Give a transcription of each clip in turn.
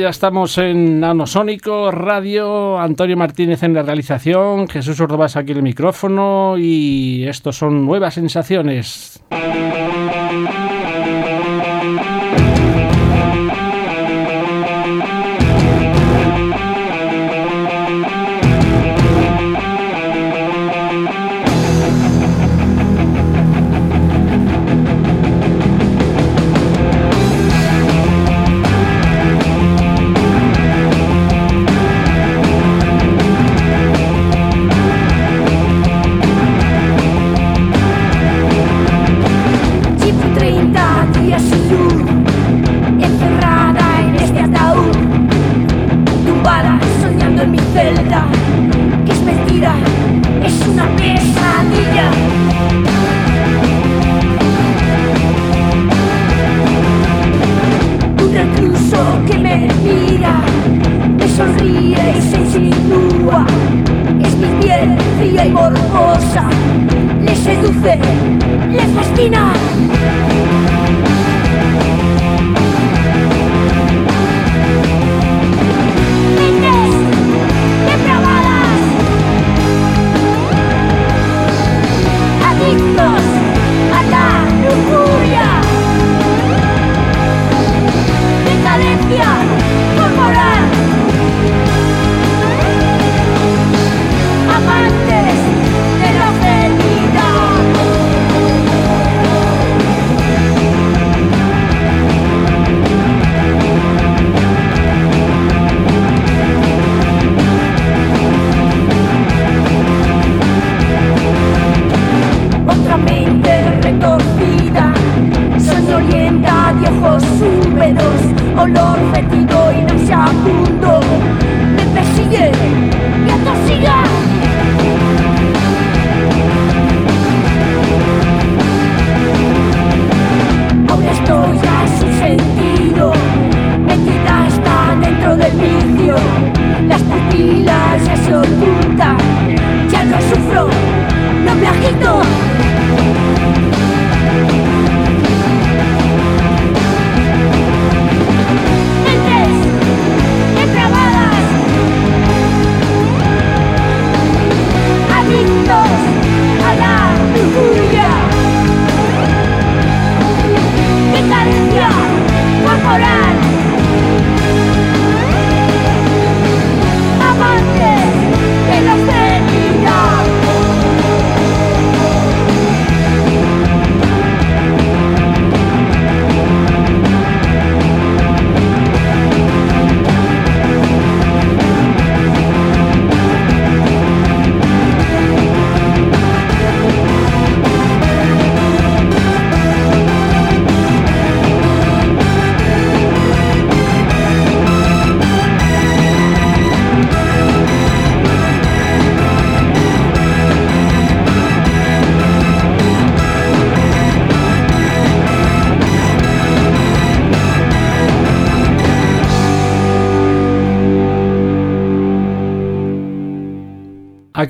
Ya estamos en Nanosónico Radio, Antonio Martínez en la realización, Jesús Ordovás aquí en el micrófono y estos son nuevas sensaciones.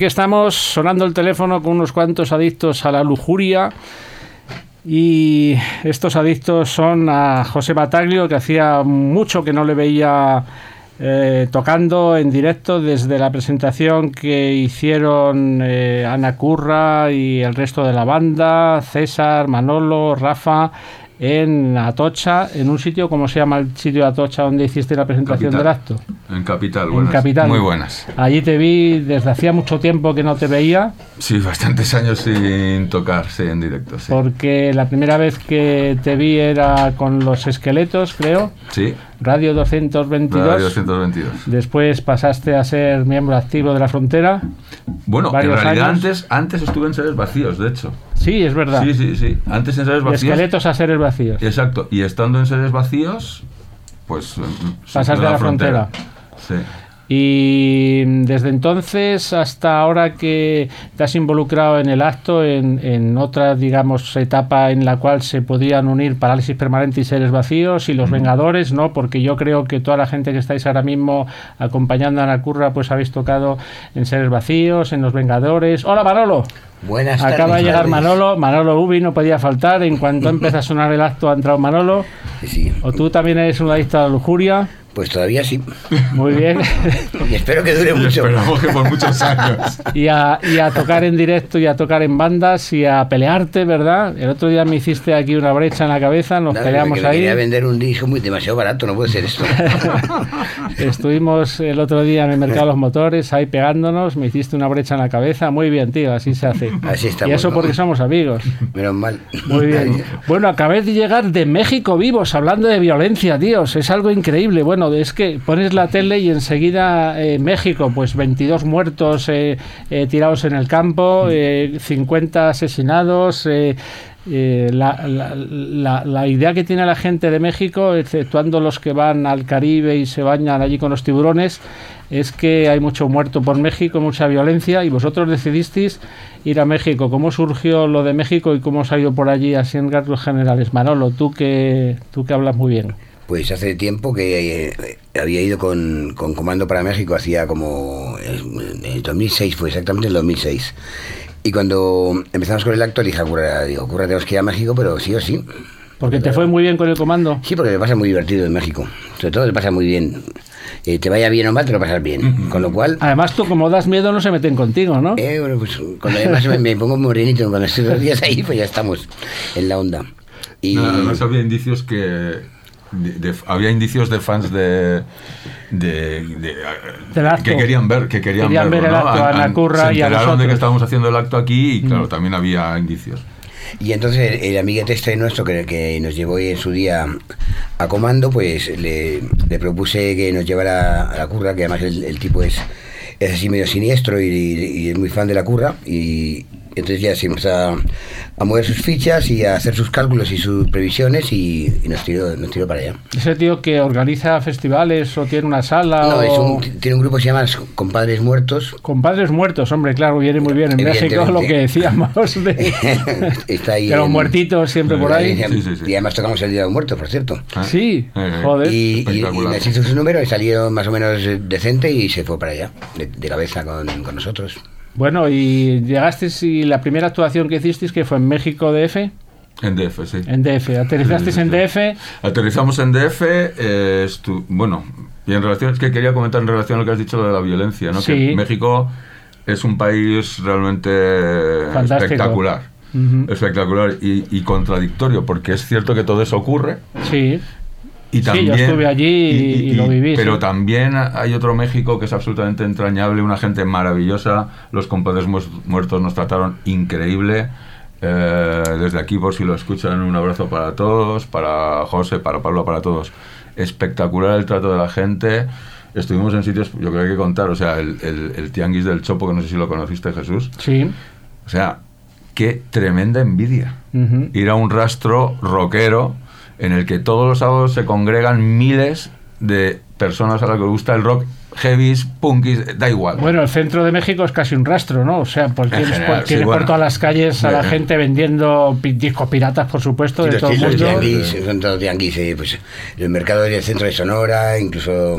Aquí estamos sonando el teléfono con unos cuantos adictos a la lujuria. Y estos adictos son a José Bataglio, que hacía mucho que no le veía eh, tocando en directo desde la presentación que hicieron eh, Ana Curra y el resto de la banda, César, Manolo, Rafa, en Atocha, en un sitio, ¿cómo se llama el sitio de Atocha donde hiciste la presentación del acto? Capital, en Capital. Muy buenas. Allí te vi desde hacía mucho tiempo que no te veía. Sí, bastantes años sin tocar, sí, en directo. Sí. Porque la primera vez que te vi era con los esqueletos, creo. Sí. Radio 222. Radio 222. Después pasaste a ser miembro activo de la frontera. Bueno, en realidad antes, antes estuve en seres vacíos, de hecho. Sí, es verdad. Sí, sí, sí. Antes en seres vacíos. De esqueletos a seres vacíos. Exacto. Y estando en seres vacíos, pues. Pasaste a la frontera. Sí. Y desde entonces hasta ahora que te has involucrado en el acto, en, en, otra, digamos, etapa en la cual se podían unir parálisis permanente y seres vacíos y los Vengadores, ¿no? Porque yo creo que toda la gente que estáis ahora mismo acompañando a Ana Curra, pues habéis tocado en seres vacíos, en los Vengadores. ¡Hola, Manolo! Buenas tardes. Acaba de llegar Manolo, Manolo Ubi no podía faltar. En cuanto empieza a sonar el acto ha entrado Manolo. Sí. ¿O tú también eres un adicto a la lujuria? Pues todavía sí. Muy bien. y espero que dure mucho. Esperamos que por muchos años. y, a, y a tocar en directo y a tocar en bandas y a pelearte, ¿verdad? El otro día me hiciste aquí una brecha en la cabeza, nos peleamos ahí. Quería vender un disco muy demasiado barato, no puede ser esto. Estuvimos el otro día en el mercado de los motores, ahí pegándonos, me hiciste una brecha en la cabeza. Muy bien, tío, así se hace. Así estamos, y eso ¿no? porque somos amigos. Menos mal. Muy bien. Bueno, acabé de llegar de México vivos, hablando de violencia, tíos. Es algo increíble. Bueno, es que pones la tele y enseguida eh, México, pues 22 muertos eh, eh, tirados en el campo, eh, 50 asesinados. eh, eh, la, la- la- la idea que tiene la gente de México, exceptuando los que van al Caribe y se bañan allí con los tiburones, es que hay mucho muerto por México, mucha violencia, y vosotros decidisteis ir a México. ¿Cómo surgió lo de México y cómo os ha ido por allí, así en rasgos generales? Manolo, tú que, tú que hablas muy bien. Pues hace tiempo que eh, había ido con, con Comando para México, hacía como en el 2006, fue exactamente el 2006. Y cuando empezamos con el acto, dije a Curra, digo, Curra, tenemos que ir a México, pero sí o sí. Porque te fue muy bien con el comando. Sí, porque te pasa muy divertido en México. Sobre todo te pasa muy bien. Eh, te vaya bien o mal, te lo pasas bien. Con lo cual, Además, tú como das miedo, no se meten contigo, ¿no? eh, bueno, pues cuando además me, me pongo morenito, cuando estoy dos días ahí, pues ya estamos en la onda. Y No, además había indicios que. De- de- había indicios de fans de. de, de- Del acto. que querían ver que querían, Querían ver verlo, el ¿no? acto, a An- Ana an- Curra se y a de que estábamos haciendo el acto aquí y Mm. claro también había indicios Y entonces el, el amiguete este nuestro que, que nos llevó en su día a comando, pues le, le propuse que nos llevara a la curra, que además el, el tipo es, es así medio siniestro y, y es muy fan de la curra. Y entonces ya se empezó a, a mover sus fichas y a hacer sus cálculos y sus previsiones y, y nos, tiró, nos tiró para allá. Ese tío que organiza festivales o tiene una sala No, o... es un- tiene un grupo que se llama Compadres Muertos. Compadres muertos, hombre, claro, viene muy bien. En México lo que decíamos de, Está ahí de los en- muertitos siempre por ahí. Sí, sí, sí. Y además tocamos el Día de los Muertos, por cierto. ¿Eh? Sí, Eh, joder. Y, y, y hizo su número y salió más o menos eh, decente y se fue para allá, de, de cabeza con, con nosotros. Bueno, y llegaste y la primera actuación que hicisteis que fue en México DF, en DF sí en DF. Aterrizasteis en. DF. Aterrizamos en DF, eh, bueno, y en relación, es que quería comentar en relación a lo que has dicho de la violencia, ¿no? Sí. Que México es un país realmente Fantástico. espectacular, espectacular y, y contradictorio, porque es cierto que todo eso ocurre Sí, y Sí, yo también estuve allí y- y lo viví, pero sí. también hay otro México que es absolutamente entrañable, una gente maravillosa, los compadres mu- muertos nos trataron increíble. Eh, desde aquí, por si lo escuchan, un abrazo para todos, para José, para Pablo, para todos. Espectacular el trato de la gente. Estuvimos en sitios, yo creo que hay que contar, o sea, el, el, el Tianguis del Chopo, que no sé si lo conociste, Jesús. sí. O sea, qué tremenda envidia Ujú. ir a un rastro rockero en el que todos los sábados se congregan miles de personas a las que les gusta el rock, heavies, punkis, da igual. Bueno, el centro de México es casi un rastro, ¿no? O sea, porque En tienes general, por, tienes sí, por bueno. todas las calles a la Sí. gente vendiendo discos piratas, por supuesto, de todo el los mundo. tianguis, son todos tianguis, eh, pues los mercados del centro de Sonora, incluso,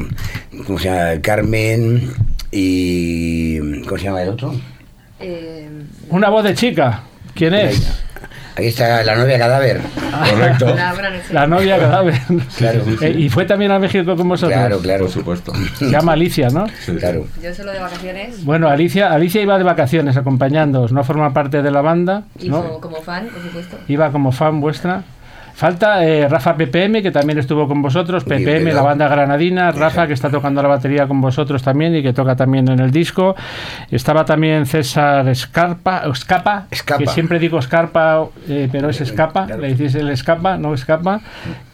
¿cómo se llama? El Carmen y... ¿Cómo se llama el otro? Eh, Una voz de chica. ¿Quién es? Aquí está la novia cadáver. Correcto. la novia cadáver. Claro. Sí, sí. Y fue también a México con vosotros. Claro, claro. Por supuesto. Se llama Alicia, ¿no? Claro. Yo solo de vacaciones Bueno, Alicia, Alicia iba de vacaciones acompañándoos, no forma parte de la banda, y ¿no? como, como fan, por supuesto. Iba como fan vuestra. Falta eh, Rafa PPM, que también estuvo con vosotros, PPM, la banda granadina, Rafa, que está tocando la batería con vosotros también y que toca también en el disco. Estaba también César Escarpa, Escapa, Escapa. que siempre digo Escarpa, eh, pero es Escapa, Claro. le decís el Escapa, no Escapa,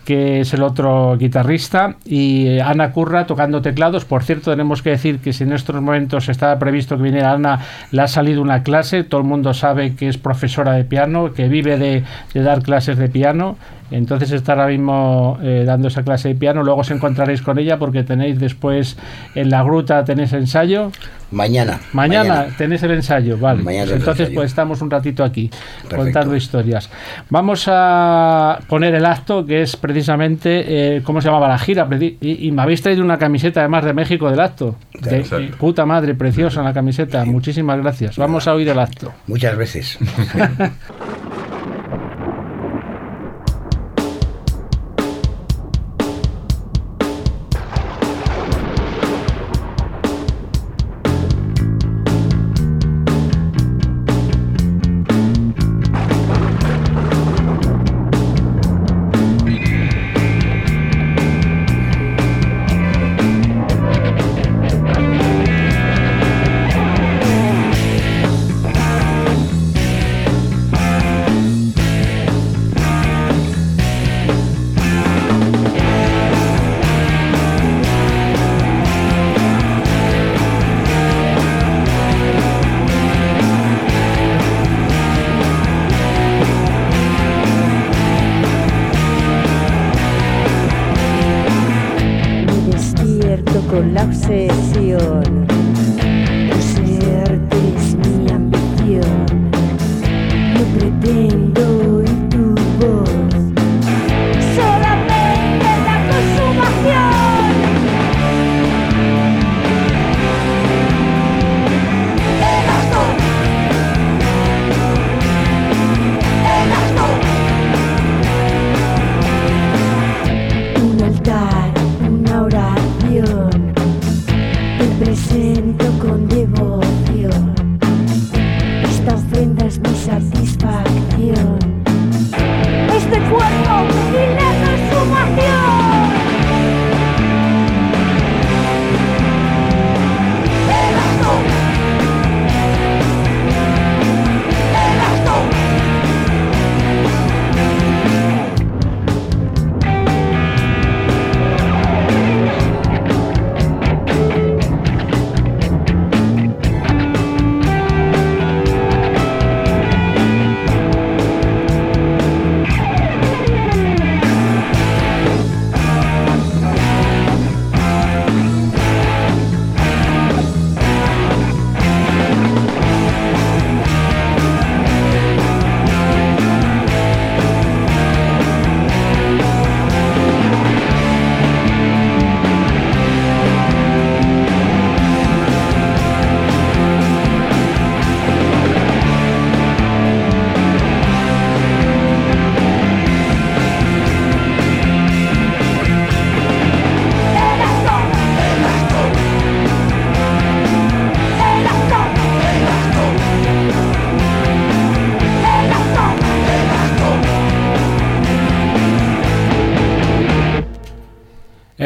que es el otro guitarrista, y eh, Ana Curra tocando teclados. Por cierto, tenemos que decir que si en estos momentos estaba previsto que viniera Ana, le ha salido una clase, todo el mundo sabe que es profesora de piano, que vive de, dar clases de piano, entonces está ahora mismo eh, dando esa clase de piano, luego os encontraréis con ella porque tenéis después en la gruta, tenéis ensayo. Mañana. Mañana, tenéis el ensayo, vale. Mañana Pues entonces ensayo. pues estamos un ratito aquí Perfecto. contando historias. Vamos a poner el acto que es precisamente, eh, ¿cómo se llamaba la gira? Y, y me habéis traído una camiseta además de México del acto. De, puta madre, preciosa la camiseta. Muchísimas gracias. Vamos a oír el acto. Muchas veces.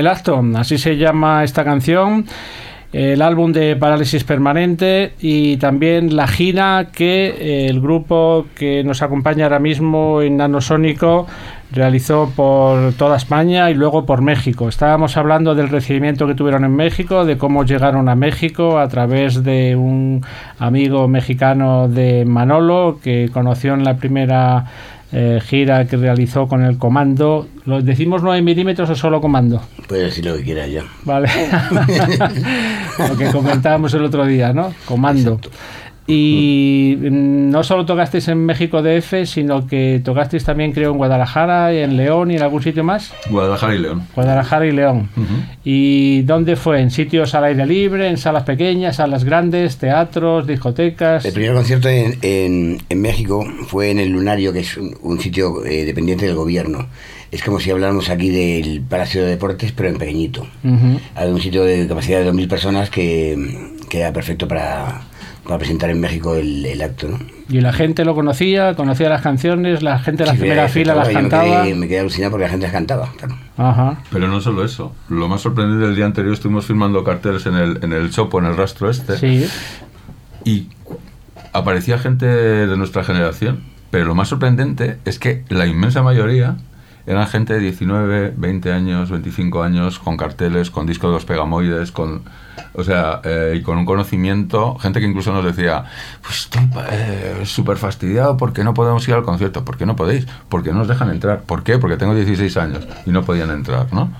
El acto, así se llama esta canción el álbum de Parálisis Permanente y también la gira que eh, el grupo que nos acompaña ahora mismo en Nanosónico realizó por toda España y luego por México. Estábamos hablando del recibimiento que tuvieron en México, de cómo llegaron a México a través de un amigo mexicano de Manolo que conoció en la primera eh, gira que realizó con el comando. ¿Lo decimos 9 milímetros o solo comando? Puedes decir lo que quieras ya. Vale. lo que comentábamos el otro día, ¿no? Comando. Y no solo tocasteis en México DF, sino que tocasteis también, creo, en Guadalajara, en León y en algún sitio más. Guadalajara y León. Guadalajara y León. ¿Y dónde fue? ¿En sitios al aire libre, en salas pequeñas, salas grandes, teatros, discotecas? El primer concierto en, en, en México fue en el Lunario, que es un, un sitio eh, dependiente del gobierno. Es como si habláramos aquí del Palacio de Deportes, pero en pequeñito. Ujú. Hay un sitio de capacidad de 2.000 personas que, que era perfecto para, para presentar en México el, el acto, ¿no? Y la gente lo conocía, conocía las canciones, la gente de la Sí, primera me- fila las yo me cantaba. quedé, me quedé alucinado porque la gente las cantaba. claro. Ajá. Pero no solo eso. Lo más sorprendente del día anterior estuvimos filmando carteles en el, en el Chopo, en el rastro este. Sí. Y aparecía gente de nuestra generación. Pero lo más sorprendente es que la inmensa mayoría eran gente de 19, 20 años, 25 años, con carteles, con discos de los pegamoides, con. O sea, eh, y con un conocimiento, gente que incluso nos decía, pues estoy eh, súper fastidiado porque no podemos ir al concierto. ¿Por qué no podéis? Porque no nos dejan entrar. ¿Por qué? Porque tengo 16 años y no podían entrar, ¿no?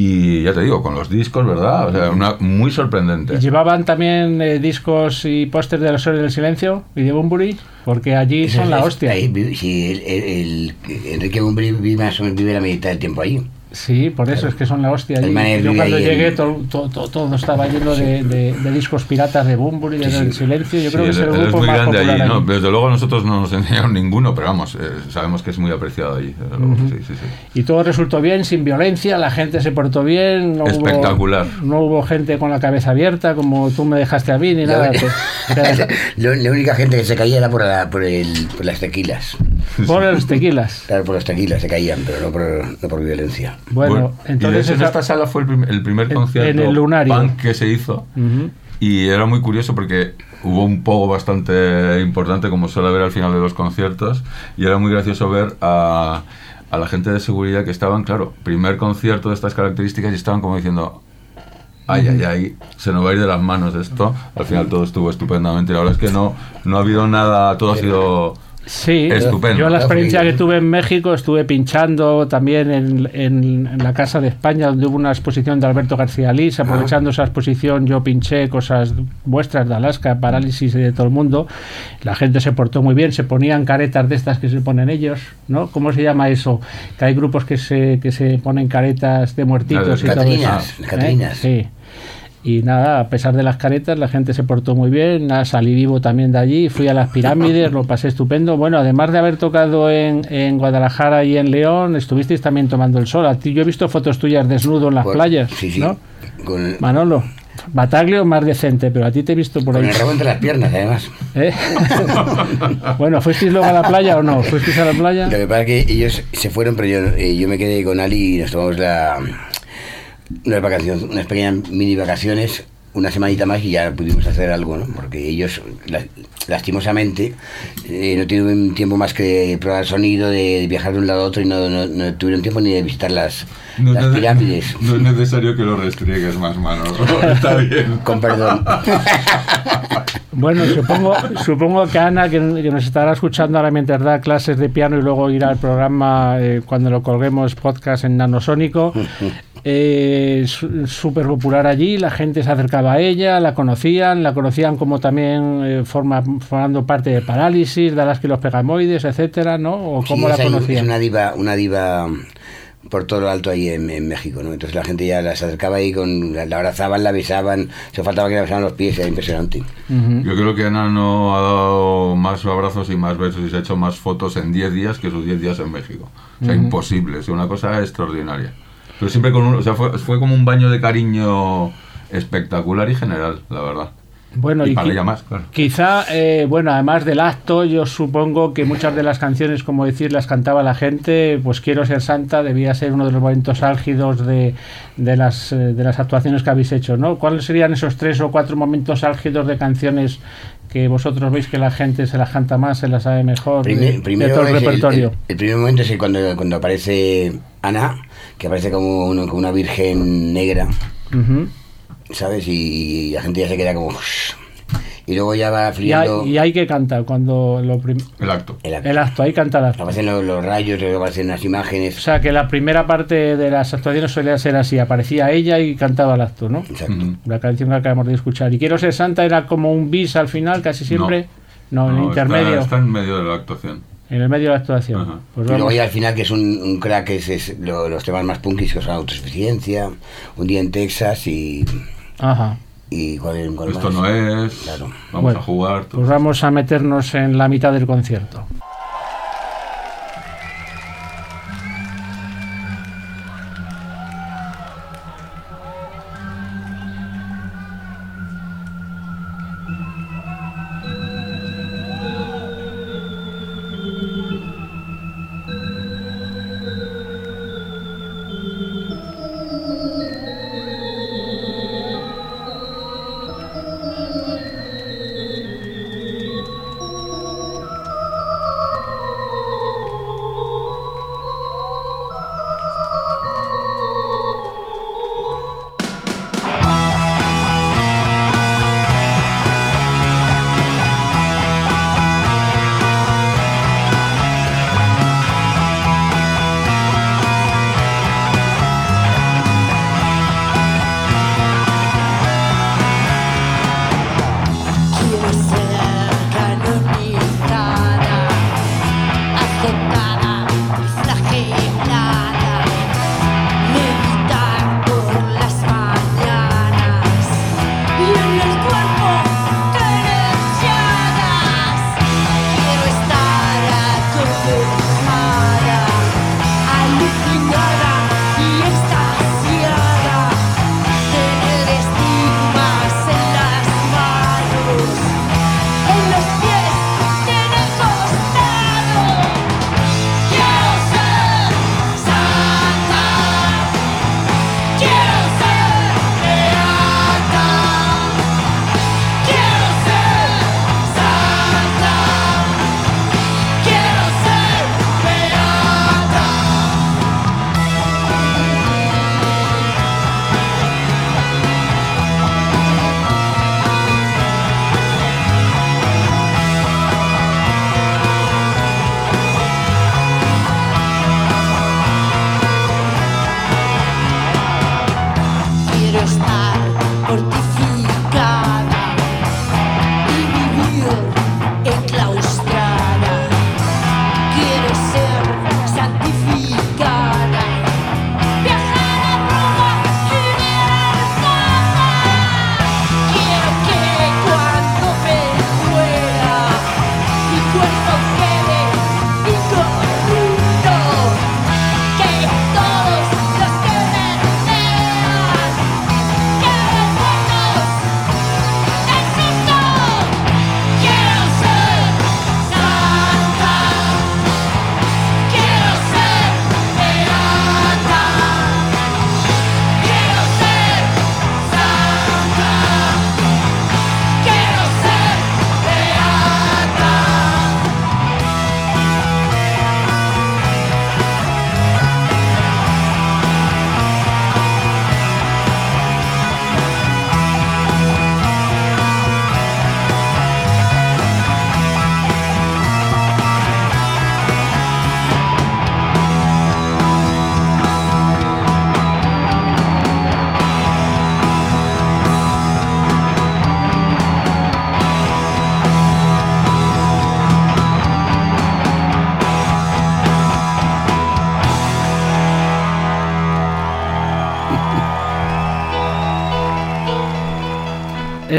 Y ya te digo, con los discos, ¿verdad? O sea, una, muy sorprendente. ¿Y llevaban también eh, discos y pósters de los Héroes del Silencio y de Bunbury? Porque allí Eso son la es- hostia. ahí sí, el, el- el- Enrique Bumbri vive, más o menos vive la mitad del tiempo ahí. Sí, por eso es que son la hostia. El allí. Yo cuando llegué todo, todo, todo- todo estaba lleno de, de- de discos piratas de Bunbury, de Sí. Silencio. Yo Sí, creo que es el es grupo muy más grande popular allí, ¿no? Desde luego a nosotros no nos enseñaron ninguno, pero vamos, eh, sabemos que es muy apreciado allí. desde luego, sí, sí, sí. Y todo resultó bien, sin violencia, la gente se portó bien. No Espectacular. Hubo, no hubo gente con la cabeza abierta, como tú me dejaste a mí, ni La, nada. Te- la única gente que se caía era por, la- por, el, por las tequilas. por los tequilas. Claro, por las tequilas se caían, pero no por, no por violencia. Bueno, y de entonces hecho en esta sala fue el, prim- el primer concierto en el Lunario. punk que se hizo Ujú. y era muy curioso porque hubo un poco bastante importante como suele haber al final de los conciertos y era muy gracioso ver a, a la gente de seguridad que estaban, claro, primer concierto de estas características y estaban como diciendo ay, ay, ay, se nos va a ir de las manos esto. Al final todo estuvo estupendamente. La verdad es que no, no ha habido nada, todo ha sido Sí, Estupendo. yo la experiencia que tuve en México estuve pinchando también en, en- en la Casa de España, donde hubo una exposición de Alberto García Lís. Aprovechando esa exposición, yo pinché cosas vuestras de Alaska, parálisis y de todo el mundo. La gente se portó muy bien, se ponían caretas de estas que se ponen ellos, ¿no? ¿Cómo se llama eso? Que hay grupos que se, que se ponen caretas de muertitos y todo eso. Catrinas. ¿Eh? Sí. Y nada, a pesar de las caretas, la gente se portó muy bien. Nada, salí vivo también de allí. Fui a las pirámides, lo pasé estupendo. Bueno, además de haber tocado en, en Guadalajara y en León, estuvisteis también tomando el sol. A ti, yo he visto fotos tuyas desnudo en las Por- playas. Sí, sí. ¿no? Con, Manolo, Bataglio más decente, pero a ti te he visto por con ahí. el rabo entre las piernas, además. ¿Eh? bueno, ¿fuisteis luego a la playa o no? ¿Fuisteis a la playa? Lo que pasa es que ellos se fueron, pero yo, eh, yo me quedé con Ali y nos tomamos la, unas, vacaciones, unas pequeñas mini vacaciones, una semanita más y ya pudimos hacer algo, ¿no? Porque ellos, la- lastimosamente, eh, no tuvieron tiempo más que probar sonido, de, de viajar de un lado a otro y no, no- no tuvieron tiempo ni de visitar las, No, las pirámides. No es necesario que lo restriegues más, manos. Está bien. Con perdón. Bueno, supongo, supongo que Ana, que, que nos estará escuchando ahora mientras da clases de piano y luego irá al programa eh, cuando lo colguemos podcast en Nanosónico, eh, su- súper popular allí, la gente se acercaba a ella, la conocían, la conocían como también eh, forma, formando parte de Parálisis, de las que los pegamoides, etcétera, ¿no? ¿O Sí, cómo la ahí- Es conocían? una diva, una diva por todo lo alto ahí en, en México, ¿no? Entonces la gente ya las acercaba ahí, con, la, la abrazaban, la besaban, se faltaba que le besaran los pies, era impresionante. Yo creo que Ana no ha dado más abrazos y más besos y se ha hecho más fotos en 10 días que sus 10 días en México. O sea, imposible, es una cosa extraordinaria. Pero siempre con un, o sea, fue, fue como un baño de cariño espectacular y general, la verdad. Bueno, y, y para qui- ella más, claro. Quizá, eh, bueno, además del acto, yo supongo que muchas de las canciones, como decir, las cantaba la gente, pues Quiero ser santa debía ser uno de los momentos álgidos de, de, las, eh, de las actuaciones que habéis hecho, ¿no? ¿Cuáles serían esos tres o cuatro momentos álgidos de canciones que vosotros veis que la gente se las canta más, se las sabe mejor de- Primer- de, primero todo el repertorio? el- el primer momento es el cuando, cuando aparece Ana, que aparece como, uno- como una virgen negra. ¿sabes? Y, la gente ya se queda como... Y luego ya va y, hay, fluyendo y hay que cantar cuando lo prim- El acto. el acto. el acto, hay que cantar el acto. Aparecen los, los rayos, aparecen las O imágenes. sea que la primera parte de las actuaciones solía ser así, aparecía ella y cantaba el acto, ¿no? Exacto. La canción que acabamos de escuchar. Y Quiero ser santa era como un bis al final, casi siempre. No, en el No, está- intermedio. Está, en medio de la actuación. En el medio de la actuación. Ajá. Pues Y luego ya al final, que es un, un crack, es, es lo- los temas más punkis, que son autosuficiencia, un día en Texas y... Ajá. y cuál, cuál Esto más. no es. Claro. Vamos Bueno, a jugar. todo. Pues vamos a meternos en la mitad del concierto.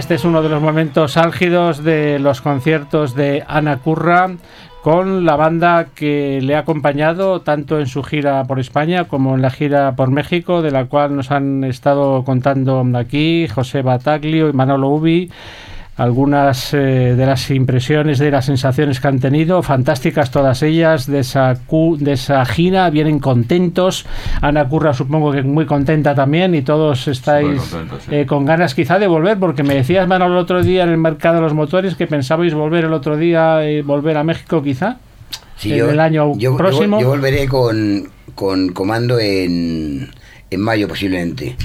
Este es uno de los momentos álgidos de los conciertos de Ana Curra con la banda que le ha acompañado tanto en su gira por España como en la gira por México, de la cual nos han estado contando aquí José Bataglio y Manolo Ubi. Algunas eh, de las impresiones, de las sensaciones que han tenido, fantásticas todas ellas, de esa, cu- de esa gira, vienen contentos. Ana Curra supongo que muy contenta también y todos estáis sí. eh, con ganas quizá de volver, porque me decías, Manuel, el otro día en el mercado de los motores que pensabais volver el otro día, eh, volver a México quizá. Sí, en el año yo, yo- próximo. Yo, volveré con, con comando en, en mayo posiblemente.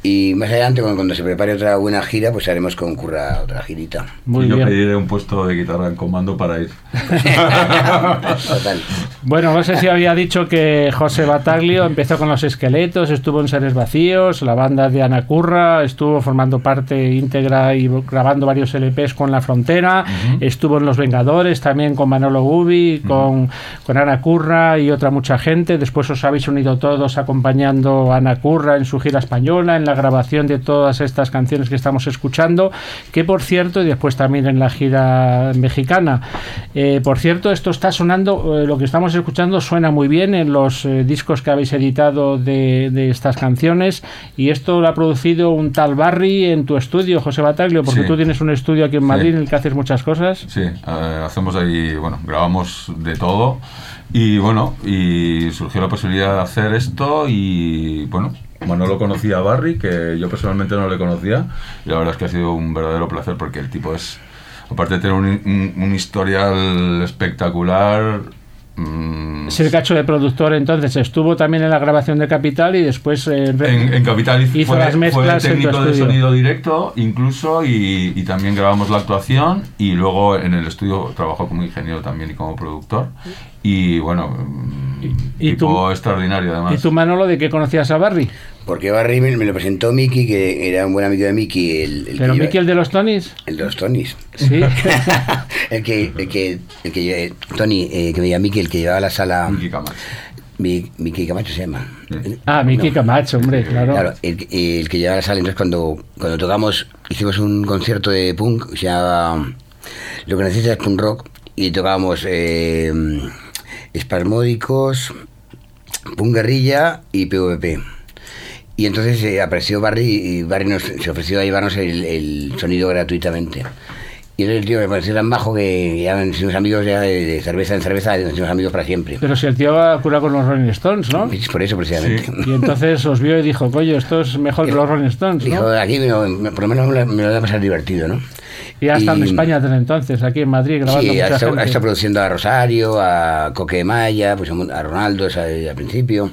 Y más adelante, cuando, se prepare otra buena gira, pues haremos con Curra otra girita. Muy Y yo bien. pediré un puesto de guitarra en comando para ir. Total. Bueno, no sé si había dicho que José Bataglio empezó con los esqueletos, estuvo en Seres Vacíos, la banda de Ana Curra, estuvo formando parte íntegra y grabando varios LPs con La Frontera, estuvo en Los Vengadores también con Manolo Gubi, con, con Ana Curra y otra mucha gente. Después os habéis unido todos acompañando a Ana Curra en su gira española, en la grabación de todas estas canciones que estamos escuchando, que por cierto, y después también en la gira mexicana. Eh, por cierto, esto está sonando, eh, lo que estamos escuchando suena muy bien en los eh, discos que habéis editado de, de estas canciones y esto lo ha producido un tal Barry en tu estudio, José Bataglio, porque Sí. tú tienes un estudio aquí en Sí. Madrid en el que haces muchas cosas. Sí, hacemos ahí, bueno, grabamos de todo y bueno, y surgió la posibilidad de hacer esto y bueno, Manolo conocía a Barry, que yo personalmente no le conocía y la verdad es que ha sido un verdadero placer porque el tipo es, aparte de tener un, un- un historial espectacular, mm, Es el cacho de productor, entonces. Estuvo también en la grabación de Capital y después eh, En, en Capital hizo, fue, las mezclas fue tu técnico de sonido directo incluso y, y también grabamos la actuación y luego en el estudio trabajó como ingeniero también y como productor y bueno Y- tipo tú- extraordinario además ¿Y tú, Manolo, de qué conocías a Barry? Porque Barry me, me lo presentó Mickey, que era un buen amigo de Mickey, el, el ¿Pero Mickey, el de los Tonys? el de los Tonys. Sí. el que, el que, el que eh, Tony, eh, que me llama Mickey, el que llevaba la sala. Mickey Camacho. Mi- Mickey Camacho se llama. Sí. Ah, Mickey No. Camacho, hombre, claro. Claro, el, que- el que llevaba la sala, entonces cuando, cuando tocamos, hicimos un concierto de punk, se llamaba Lo que necesitas es punk rock, y tocábamos eh, espasmódicos, punk guerrilla y PvP. Y entonces eh, apareció Barry y Barry nos, se ofreció a llevarnos el, el sonido gratuitamente. Y entonces el tío me pareció tan bajo que ya nos hicimos amigos ya de, de cerveza en cerveza, nos hicimos amigos para siempre. Pero si el tío va a curar con los Rolling Stones, ¿no? Es Por eso precisamente. Y entonces os vio y dijo, coño, esto es mejor que los Rolling Stones, Dijo, aquí me- me- por lo menos me lo, me lo voy a pasar divertido, ¿no? Y ya está en España desde entonces, aquí en Madrid, grabando Sí, ha mucha estado, ha gente. estado produciendo a Rosario, a Coque Maya, pues a, a Ronaldo al principio,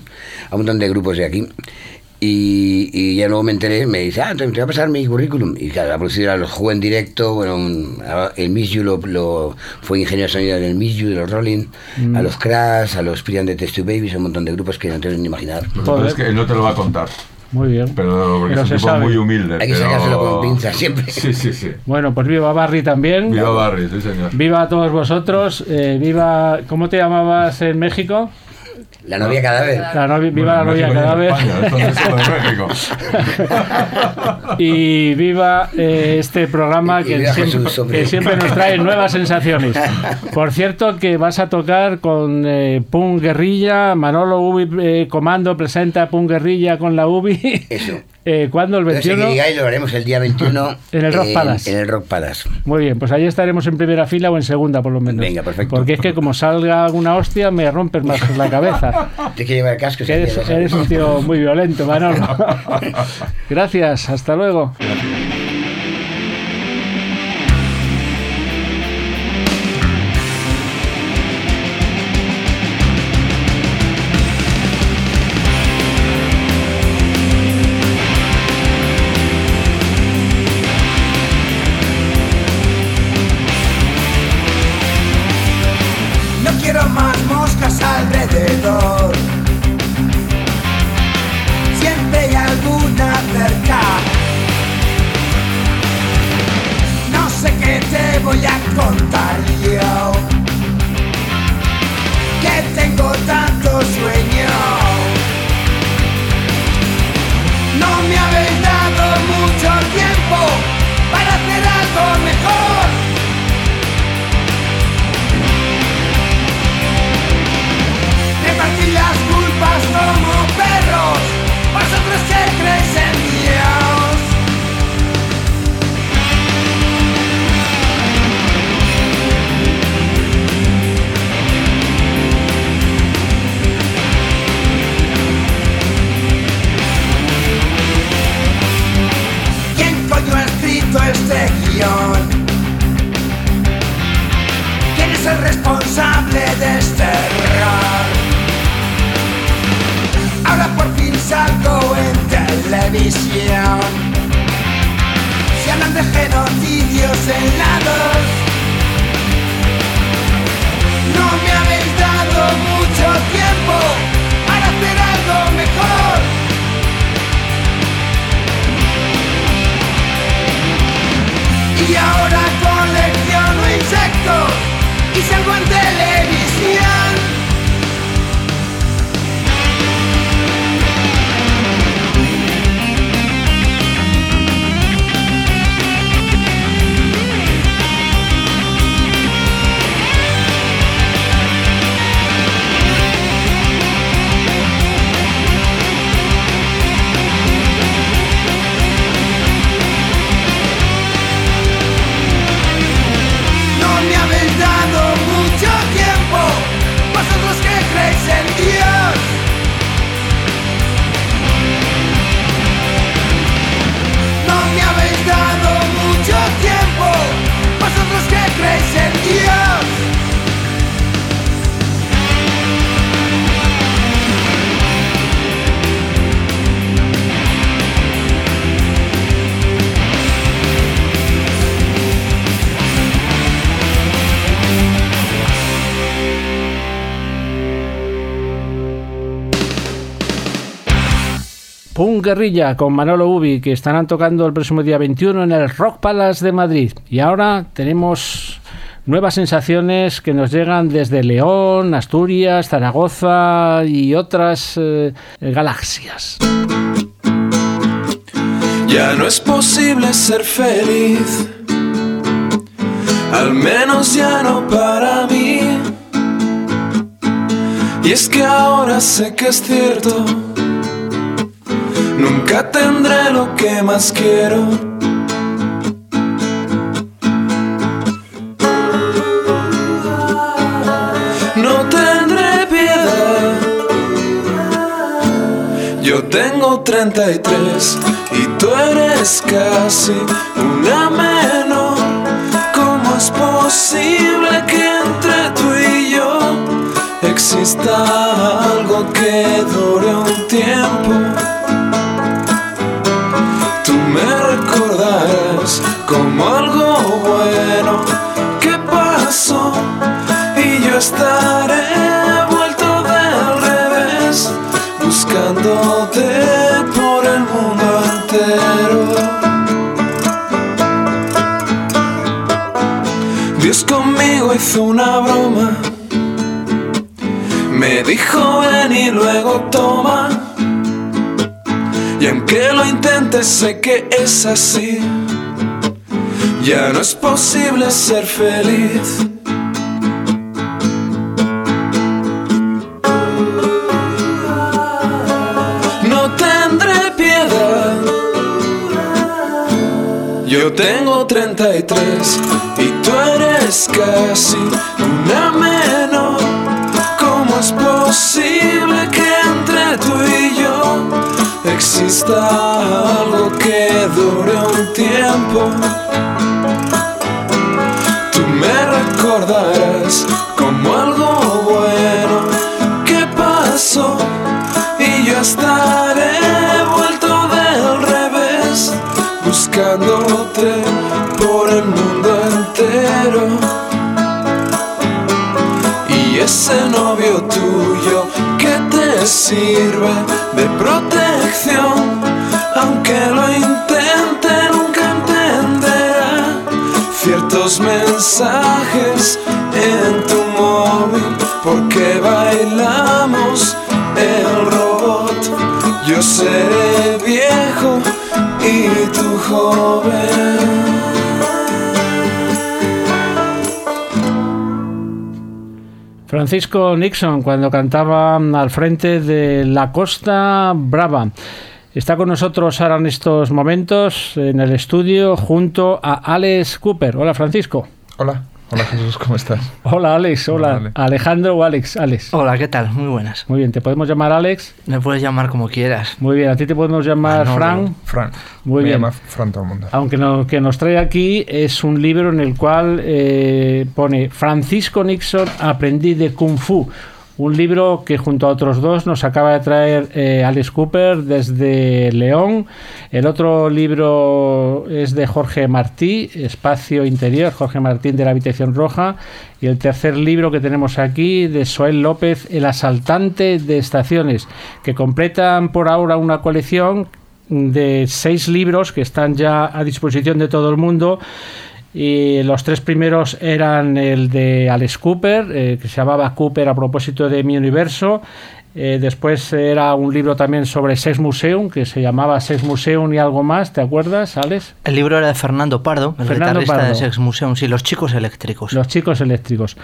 a un montón de grupos de aquí. Y, y ya luego me enteré, me dice, ah, te, voy a pasar mi currículum. Y claro, ha producido a los Juegos en directo, bueno, un- a- el Miss You lo, lo- fue ingeniero de sonido del Miss You, de los Rolling, Mm. a los Crash, a los Prian de Test Tube Babies, un montón de grupos que no te ni imaginar. Lo que pasa Joder. es que él no te lo va a contar, Muy bien. pero porque Pero es se un tipo sabe. muy humilde. Hay que pero- sacárselo con pinzas siempre. Sí, sí, sí. Bueno, pues viva Barry también. Viva Barry, sí señor. Viva a todos vosotros. eh, viva. ¿Cómo te llamabas en México? La novia cadáver. La viva Bueno, la novia en cadáver. España. Y viva eh, este programa que siempre, Jesús, hombre. que siempre nos trae nuevas sensaciones. Por cierto, que vas a tocar con eh, Guerrilla. Manolo Ubi eh, Comando presenta Punk Guerrilla con la Ubi. Eso. Eh, ¿Cuándo? ¿El Entonces, 21? que digáis, lo haremos el día 21 En el Rock Palace. En el Rock Palace. Muy bien, pues ahí estaremos en primera fila o en segunda, por lo menos. Venga, perfecto. Porque es que como salga alguna hostia, me rompes más la cabeza. Tienes que llevar cascos. Que eres, eres un tío muy violento, Manolo. Gracias, hasta luego. Ahora por fin salgo en televisión. Se hablan de genocidios en lados. No me habéis dado mucho tiempo para hacer algo mejor. Y ahora colecciono insectos y salgo en televisión. Punk Guerrilla con Manolo Ubi, que estarán tocando el próximo día 21 en el Rock Palace de Madrid. Y ahora tenemos nuevas sensaciones que nos llegan desde León, Asturias, Zaragoza y otras eh, galaxias. Ya no es posible ser feliz, al menos ya no para mí. Y es que ahora sé que es cierto, nunca tendré lo que más quiero. No tendré piedad. Yo tengo 33 y tú eres casi una menor. ¿Cómo es posible que entre tú y yo exista algo que dure bueno que pasó y yo estaré vuelto del revés buscándote por el mundo entero. Dios conmigo hizo una broma, me dijo ven y luego toma. Y aunque lo intentes sé que es así, ya no es posible ser feliz. No tendré piedad. Yo tengo 33 y tú eres casi una menor. ¿Cómo es posible que entre tú y yo exista algo que dure un tiempo? Sirve de protección, aunque lo intente nunca entenderá ciertos mensajes en tu móvil porque bailamos el robot. Yo seré viejo y tú joven. Francisco Nixon, cuando cantaba al frente de la Costa Brava. Está con nosotros ahora en estos momentos en el estudio junto a Alex Cooper. Hola Francisco. Hola. Hola Jesús, ¿cómo estás? Hola Alex, hola. Hola, Ale. Alejandro o Alex, Alex. Hola, ¿qué tal? Muy buenas. Muy bien, ¿te podemos llamar Alex? Me puedes llamar como quieras. Muy bien, a ti te podemos llamar Ah, no, Fran. Fran. Muy Me bien. llama Fran todo el mundo. Aunque lo que nos trae aquí es un libro en el cual eh, pone Francisco Nixon, aprendiz de Kung Fu. Un libro que junto a otros dos nos acaba de traer eh, Alex Cooper desde León. El otro libro es de Jorge Martí, Espacio Interior, Jorge Martín de la Habitación Roja. Y el tercer libro que tenemos aquí de Soel López, El asaltante de estaciones, que completan por ahora una colección de seis libros que están ya a disposición de todo el mundo. Y los tres primeros eran el de Alex Cooper, eh, que se llamaba Cooper a propósito de mi universo. Eh, después era un libro también sobre Sex Museum, que se llamaba Sex Museum y algo más, ¿te acuerdas, Alex? El libro era de Fernando Pardo, el Fernando guitarrista Pardo. de Sex Museum, sí, Los Chicos Eléctricos. Los chicos eléctricos.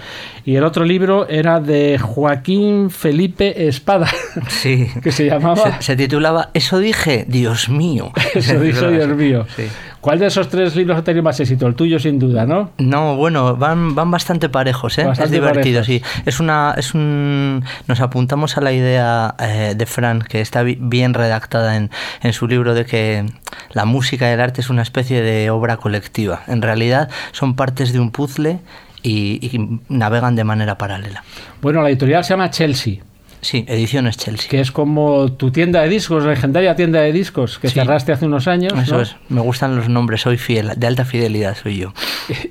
Y el otro libro era de Joaquín Felipe Espada, Sí. que se llamaba... Se, se titulaba Eso dije, Dios mío. Eso dijo Dios mío. Sí. ¿Cuál de esos tres libros ha tenido más éxito? El tuyo, sin duda, ¿no? No, bueno, van, van bastante parejos, ¿eh? Bastante es divertido, parejos. sí. Es una, es un, nos apuntamos a la idea eh, de Fran, que está bi- bien redactada en, en su libro, de que la música y el arte es una especie de obra colectiva. En realidad son partes de un puzzle y, y navegan de manera paralela. Bueno, la editorial se llama Chelsea. Sí, Ediciones Chelsea. que es como tu tienda de discos, legendaria tienda de discos que Sí. cerraste hace unos años. Eso ¿no? es, me gustan los nombres, soy fiel, de alta fidelidad soy yo.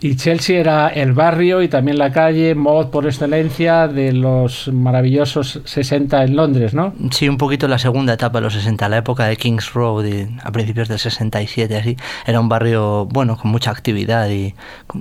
Y Chelsea era el barrio y también la calle, mod por excelencia de los maravillosos 60 en Londres, ¿no? Sí, un poquito la segunda etapa de los 60, la época de Kings Road y a principios del 67, así. Era un barrio, bueno, con mucha actividad y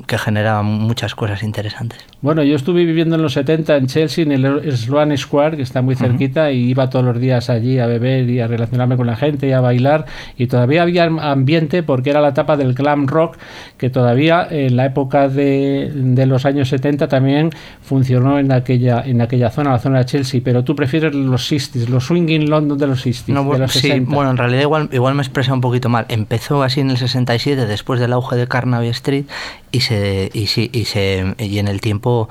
que generaba muchas cosas interesantes. Bueno, yo estuve viviendo en los 70 en Chelsea, en el Sloane Square, que está muy cerquita, y iba todos los días allí a beber y a relacionarme con la gente y a bailar. Y todavía había ambiente porque era la etapa del glam rock, que todavía en la época de, de los años 70 también funcionó en aquella, en aquella zona, la zona de Chelsea. Pero tú prefieres los 60s, los swinging London de los 60s, No, de bueno, los sí, 60. bueno, en realidad igual, igual me expresa un poquito mal. Empezó así en el 67, después del auge de Carnaby Street, y se y sí, y se y en el tiempo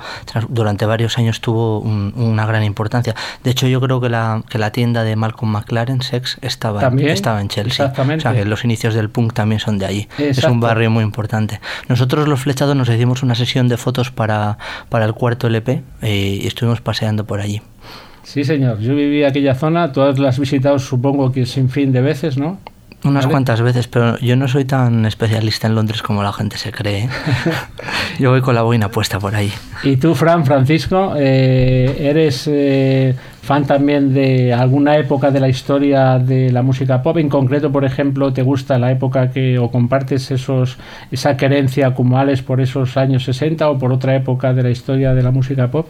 durante varios años tuvo un- una gran importancia. De hecho, yo creo que la, que la tienda de Malcolm McLaren, Sex, estaba, También, estaba en Chelsea. exactamente. O sea, que los inicios del punk también son de allí. Es Exacto. un barrio muy importante. Nosotros los flechados nos hicimos una sesión de fotos para, para el cuarto LP eh, y estuvimos paseando por allí. Sí, señor. Yo viví aquella zona, todas las has visitado supongo que sin fin de veces, ¿no? Unas ¿Vale? cuantas veces, pero yo no soy tan especialista en Londres como la gente se cree. ¿eh? yo voy con la boina puesta por ahí. Y tú, Fran Francisco, eh, ¿eres eh, fan también de alguna época de la historia de la música pop? En concreto, por ejemplo, ¿te gusta la época que o compartes esos esa querencia como Alex por esos años 60 o por otra época de la historia de la música pop?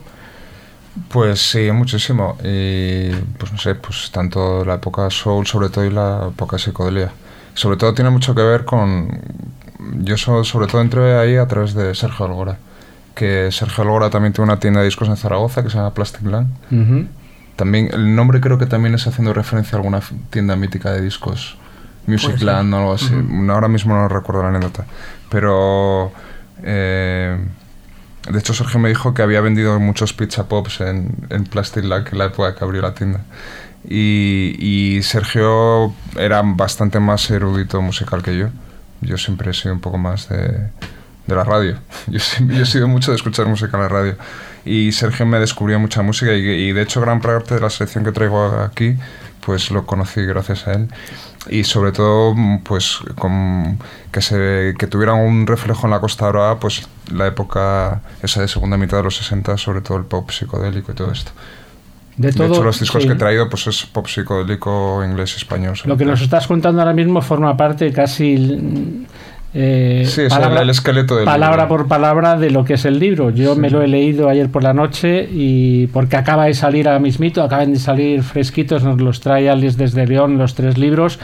Pues sí, muchísimo. Y pues no sé, pues tanto la época soul sobre todo y la época psicodelia. Sobre todo tiene mucho que ver con... Yo so- sobre todo entré ahí a través de Sergio Algora. Que Sergio Algora también tiene una tienda de discos en Zaragoza que se llama Plastic Land. También el nombre creo que también es haciendo referencia a alguna tienda mítica de discos. Music. Land o algo así. Ahora mismo no recuerdo la anécdota. Pero... eh, de hecho, Sergio me dijo que había vendido muchos pizza pops en, en Plastic Land en la época que abrió la tienda. Y, y Sergio era bastante más erudito musical que yo. Yo siempre he sido un poco más de, de la radio. Yo, he sido mucho de escuchar música en la radio. Y Sergio me descubrió mucha música y, de hecho gran parte de la selección que traigo aquí pues lo conocí gracias a él y sobre todo pues con, que se que tuviera un reflejo en la Costa Brava pues la época esa de segunda mitad de los 60 sobre todo el pop psicodélico y todo esto De, de todo, hecho los discos sí. que he traído pues es pop psicodélico inglés español Lo que nos estás contando ahora mismo forma parte casi eh, Sí, es el- el esqueleto del palabra libro. por palabra de lo que es el libro. Yo me lo he leído ayer por la noche y porque acaba de salir a mismito, acaban de salir fresquitos, nos los trae Alice desde León los tres libros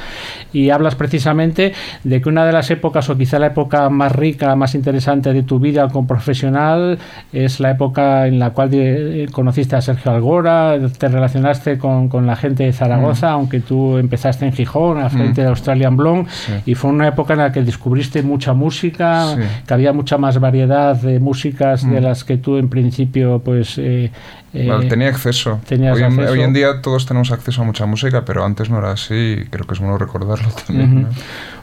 y hablas precisamente de que una de las épocas o quizá la época más rica, más interesante de tu vida como profesional es la época en la cual eh, conociste a Sergio Algora, te relacionaste con, con la gente de Zaragoza, aunque tú empezaste en Gijón, al frente de Australian Blonde, y fue una época en la que descubriste mucha música, Sí. que había mucha más variedad de músicas de Mm. las que tú en principio pues eh, eh, Vale, tenía acceso. Hoy en, acceso. hoy en día todos tenemos acceso a mucha música, pero antes no era así y creo que es bueno recordarlo también.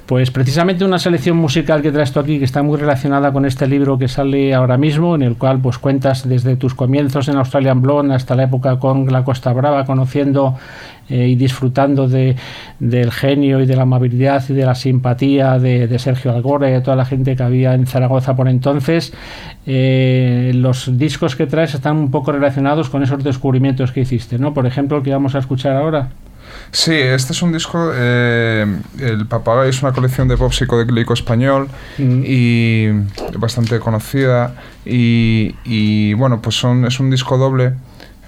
Pues precisamente una selección musical que traes tú aquí que está muy relacionada con este libro que sale ahora mismo, en el cual pues cuentas desde tus comienzos en Australian Blonde hasta la época con la Costa Brava, conociendo eh, y disfrutando de, del genio y de la amabilidad y de la simpatía de, Sergio Algora y de toda la gente que había en Zaragoza por entonces. Eh, los discos que traes están un poco relacionados con esos descubrimientos que hiciste, ¿no? Por ejemplo, el que vamos a escuchar ahora. Sí, este es un disco. eh, el Papagayo es una colección de pop psicodélico español y bastante conocida. Y, y, bueno, pues son, es un disco doble.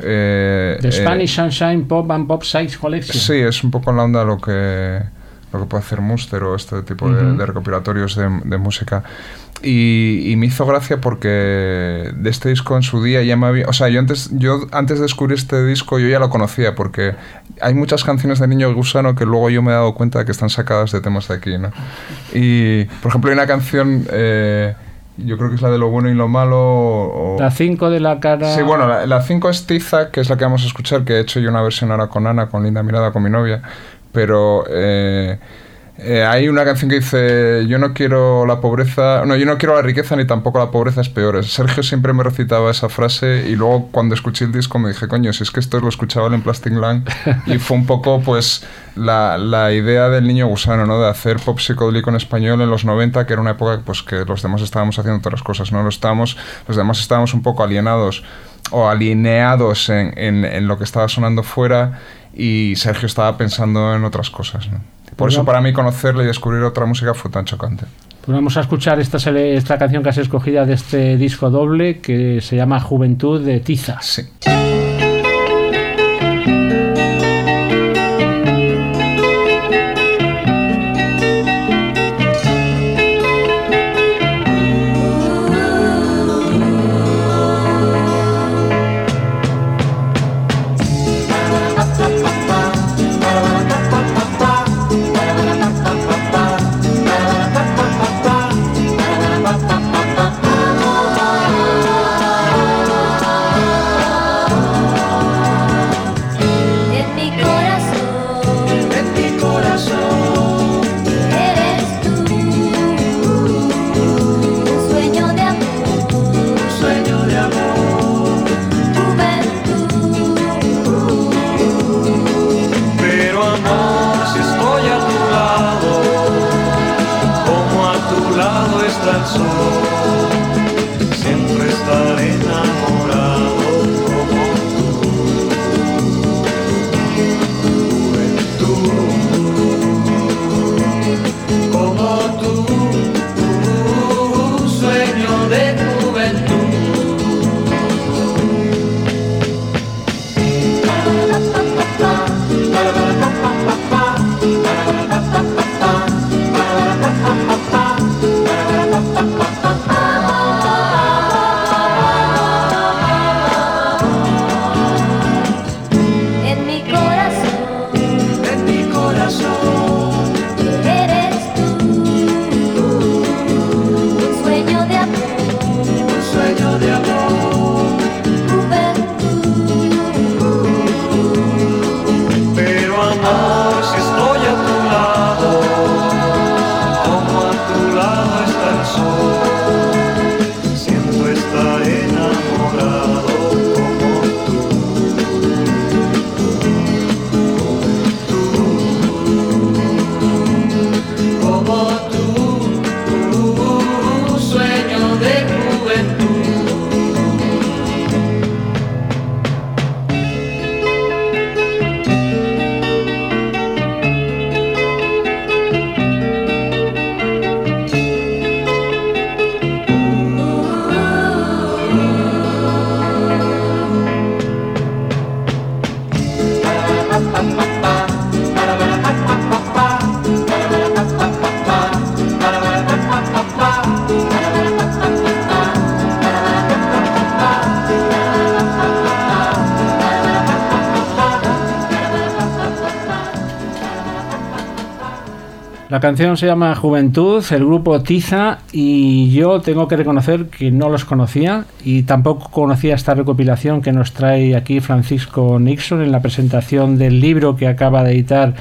eh, The eh, Spanish Sunshine Pop and Pop Size Collection. Sí, es un poco en la onda lo que, lo que puede hacer Muster o este tipo de, de recopilatorios de, de música. Y, y me hizo gracia porque de este disco en su día ya me había... O sea, yo antes, yo antes de descubrir este disco yo ya lo conocía porque hay muchas canciones de Niño Gusano que luego yo me he dado cuenta de que están sacadas de temas de aquí, ¿no? Y, por ejemplo, hay una canción... eh, yo creo que es la de lo bueno y lo malo. o- La 5 de la cara. Sí, bueno, la 5 es Tiza, que es la que vamos a escuchar, que he hecho yo una versión ahora con Ana, con Linda Mirada, con mi novia. Pero eh, eh, hay una canción que dice, yo no quiero la pobreza, no, yo no quiero la riqueza ni tampoco la pobreza es peor. Sergio siempre me recitaba esa frase y luego cuando escuché el disco me dije, coño, si es que esto lo escuchaba en Plastic Land y fue un poco pues la, la idea del niño gusano, ¿no? De hacer pop psicodélico en español en los 90, que era una época pues que los demás estábamos haciendo otras cosas, ¿no? Los, estábamos, los demás estábamos un poco alienados o alineados en, en, en lo que estaba sonando fuera y Sergio estaba pensando en otras cosas, ¿no? Por Pues eso va- para mí conocerle y descubrir otra música fue tan chocante. Pues vamos a escuchar esta, esta canción que has escogido de este disco doble que se llama Juventud de Tiza. Sí. Canción se llama Juventud, el grupo Tiza y yo tengo que reconocer que no los conocía y tampoco conocía esta recopilación que nos trae aquí Francisco Nixon en la presentación del libro que acaba de editar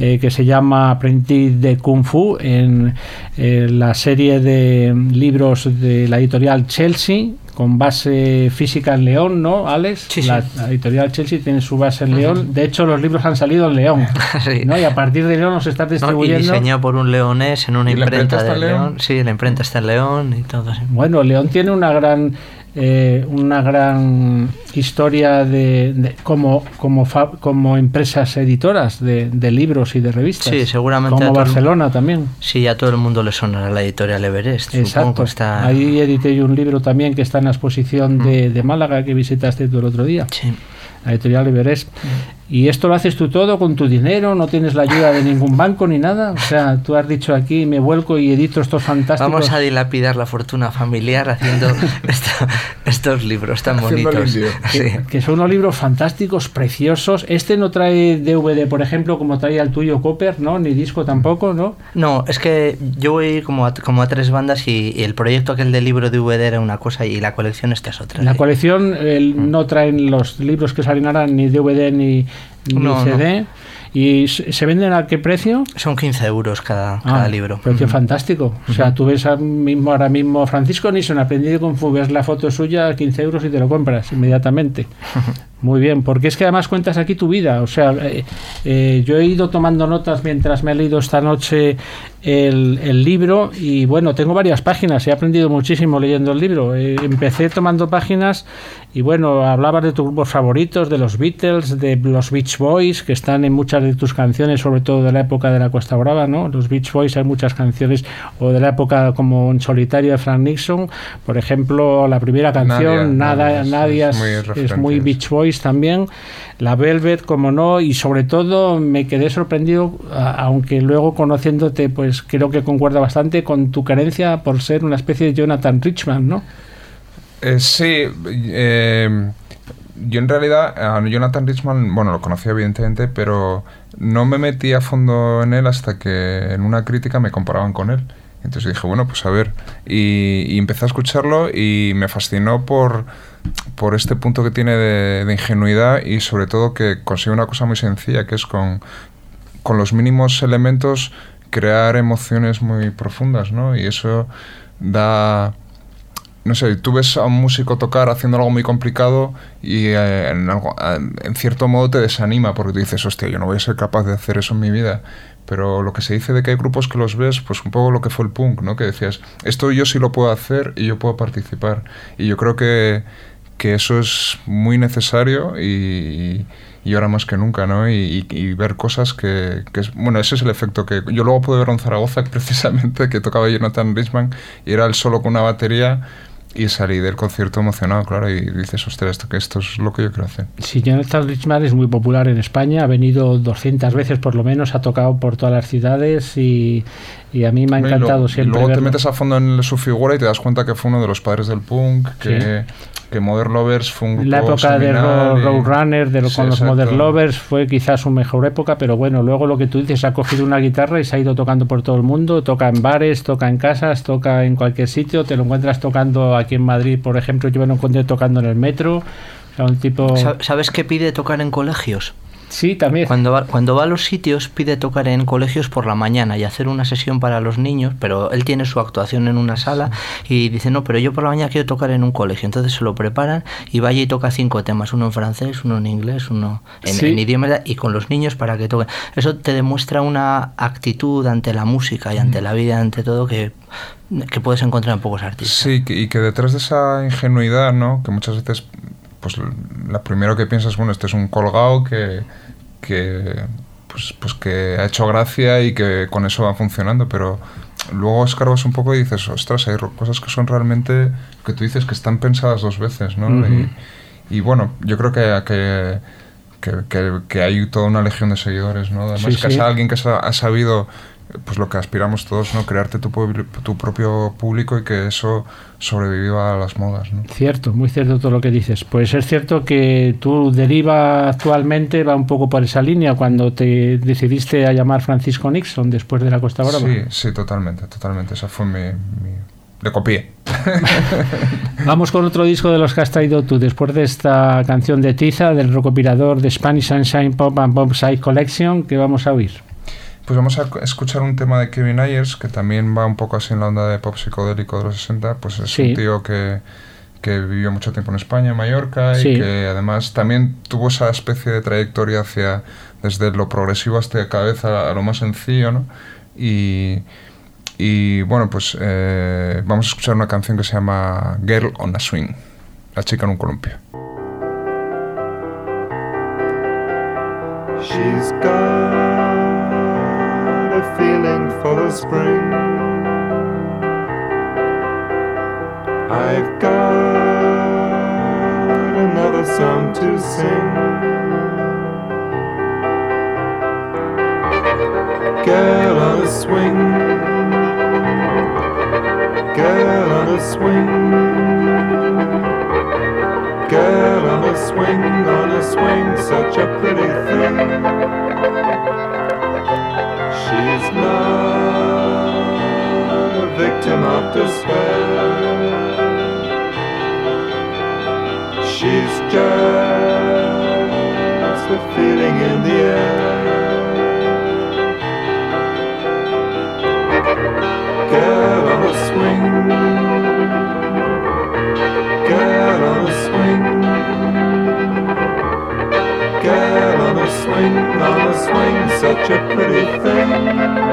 eh, que se llama Aprendiz de Kung Fu en eh, la serie de libros de la editorial Chelsea con base física en León, ¿no, Alex? Sí, sí. la, la editorial Chelsea tiene su base en León. De hecho, los libros han salido en León. Sí. ¿no? Y a partir de León los estás ¿no? Y distribuyendo. diseñado por un leonés en una ¿Y la imprenta, imprenta de León? León. Sí, la imprenta está en León y todo. Bueno, León tiene una gran eh, una gran historia de, de- como como fa- como empresas editoras de, de libros y de revistas. Sí, seguramente Como el- Barcelona también. Sí, a todo el mundo le sonará la editorial Everest. Exacto. está... Ahí edité yo un libro también que está en la exposición de, de Málaga que visitaste tú el otro día. Sí. La editorial Everest. Y esto lo haces tú todo con tu dinero, no tienes la ayuda de ningún banco ni nada. O sea, tú has dicho aquí, me vuelco y edito estos fantásticos. Vamos a dilapidar la fortuna familiar haciendo esto- estos libros tan Haciendo bonitos. Sí. que son unos libros fantásticos, preciosos. Este no trae DVD, por ejemplo, como traía el tuyo Copper, ¿no? Ni disco tampoco, ¿no? No, es que yo voy como a, como a tres bandas y, y el proyecto aquel del libro de VD era una cosa y la colección esta es otra. La sí. colección el- no traen los libros que salen ahora ni DVD ni No, CD. ¿Y se venden a qué precio? Son 15 euros cada, cada Ah, libro. Precio fantástico. O sea, tú ves ahora mismo, ahora mismo Francisco Nixon, aprendido Fu, ves la foto suya, 15 euros y te lo compras inmediatamente. Muy bien, porque es que además cuentas aquí tu vida. O sea, eh, eh, yo he ido tomando notas mientras me he leído esta noche el, el libro y bueno, tengo varias páginas, he aprendido muchísimo leyendo el libro. Eh, empecé tomando páginas y bueno, hablabas de tus grupos favoritos, de los Beatles, de los Beach Boys, que están en muchas de tus canciones, sobre todo de la época de la Cuesta Brava, ¿no? Los Beach Boys hay muchas canciones, o de la época como en solitario de Frank Nixon, por ejemplo, la primera canción, Nada, Nadia, Nadia, Nadia, es- es muy es. Beach Boys también, la Velvet, como no, y sobre todo me quedé sorprendido, aunque luego conociéndote, pues creo que concuerda bastante con tu carencia por ser una especie de Jonathan Richman, ¿no? Eh, sí, eh, yo en realidad a Jonathan Richman, bueno, lo conocía evidentemente, pero no me metí a fondo en él hasta que en una crítica me comparaban con él. Entonces dije, bueno, pues a ver. Y, y empecé a escucharlo y me fascinó por, por este punto que tiene de, ingenuidad y sobre todo que consigue una cosa muy sencilla, que es con, con los mínimos elementos crear emociones muy profundas, ¿no? Y eso da no sé, tú ves a un músico tocar haciendo algo muy complicado y eh, en, algo- en cierto modo te desanima porque tú dices, hostia, yo no voy a ser capaz de hacer eso en mi vida. Pero lo que se dice de que hay grupos que los ves, pues un poco lo que fue el punk, ¿no? Que decías, esto yo sí lo puedo hacer y yo puedo participar. Y yo creo que, que eso es muy necesario y, y ahora más que nunca, ¿no? Y, ver cosas que, que es, bueno, ese es el efecto que yo luego pude ver en Zaragoza precisamente que tocaba Jonathan Richman y era él solo con una batería y salí del concierto emocionado, claro, y dices, ostras, esto, que esto es lo que yo quiero hacer. Sí, Jonathan Richman es muy popular en España, ha venido 200 veces por lo menos, ha tocado por todas las ciudades y, y a mí me ha Y encantado siempre. Y luego te metes a fondo en su figura y te das cuenta que fue uno de los padres del punk, que, que Modern Lovers fue un grupo la época de seminal Ro- y- Roadrunner, de lo- Sí, con los exacto. Modern Lovers, fue quizás su mejor época, pero bueno, luego lo que tú dices, ha cogido una guitarra y se ha ido tocando por todo el mundo, toca en bares, toca en casas, toca en cualquier sitio, te lo encuentras tocando aquí en Madrid, por ejemplo, yo me lo encontré tocando en el metro, o sea, un tipo... Sa- ¿Sabes qué pide tocar en colegios? Sí, también. Cuando va, cuando va a los sitios pide tocar en colegios por la mañana y hacer una sesión para los niños, pero él tiene su actuación en una sala y dice, no, pero yo por la mañana quiero tocar en un colegio. Entonces se lo preparan y vaya y toca cinco temas, uno en francés, uno en inglés, uno en, Sí. en idioma y con los niños para que toquen. Eso te demuestra una actitud ante la música y ante la vida, ante todo, que, que puedes encontrar en pocos artistas. Sí, y que detrás de esa ingenuidad, ¿no? Que muchas veces, pues la primero que piensas, bueno, este es un colgado que, que pues, pues que ha hecho gracia y que con eso va funcionando, pero luego escarbas un poco y dices, ostras, hay cosas que son realmente, que tú dices que están pensadas dos veces, ¿no? Y, y bueno, yo creo que, que, que, hay toda una legión de seguidores, ¿no? Además Sí, que sí. es alguien que ha sabido pues lo que aspiramos todos, ¿no? Crearte tu, tu propio público y que eso sobreviva a las modas, ¿no? Cierto, muy cierto todo lo que dices. Pues es cierto que tu deriva actualmente va un poco por esa línea cuando te decidiste a llamar Francisco Nixon después de la Costa Brava. Sí, sí, totalmente, totalmente. Esa fue mi... mi- Le copié. Vamos con otro disco de los que has traído tú, después de esta canción de Tiza, del recopilador de Spanish Sunshine Pop and Pop Side Collection, que vamos a oír. Pues vamos a cu- escuchar un tema de Kevin Ayers, que también va un poco así en la onda de pop psicodélico de los 60. Pues es Sí. un tío que, que vivió mucho tiempo en España, en Mallorca, Sí. y que además también tuvo esa especie de trayectoria hacia desde lo progresivo hasta cada vez a, a lo más sencillo, ¿no? Y, y bueno, pues eh, vamos a escuchar una canción que se llama Girl on a Swing, la chica en un columpio. She's a feeling for the spring. I've got another song to sing. Girl on a swing. Girl on a swing. Girl on a swing, on a swing, such a pretty thing. She's not a victim of despair. She's just a feeling in the air. Girl on a swing. A swing, on a swing, such a pretty thing.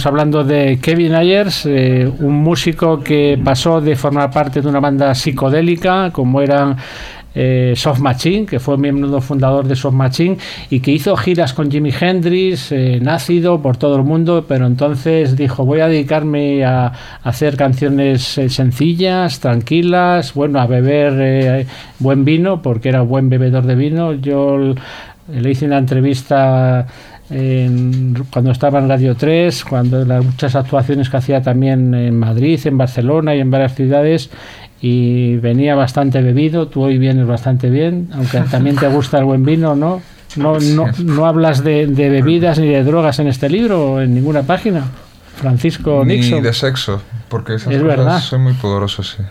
Estamos hablando de Kevin Ayers, eh, un músico que pasó de formar parte de una banda psicodélica, como eran eh, Soft Machine, que fue miembro fundador de Soft Machine, y que hizo giras con Jimi Hendrix, eh, Nácido, por todo el mundo, pero entonces dijo, voy a dedicarme a, hacer canciones eh, sencillas, tranquilas, bueno, a beber eh, buen vino, porque era buen bebedor de vino. Yo le hice una entrevista en- cuando estaba en Radio 3, cuando las muchas actuaciones que hacía también en Madrid, en Barcelona y en varias ciudades, y venía bastante bebido, tú hoy vienes bastante bien, aunque también te gusta el buen vino, ¿no? No, no, no hablas de, de bebidas ni de drogas en este libro, en ninguna página. Francisco Ni Nixon. de sexo, porque esas Es cosas verdad. son muy poderosas, sí.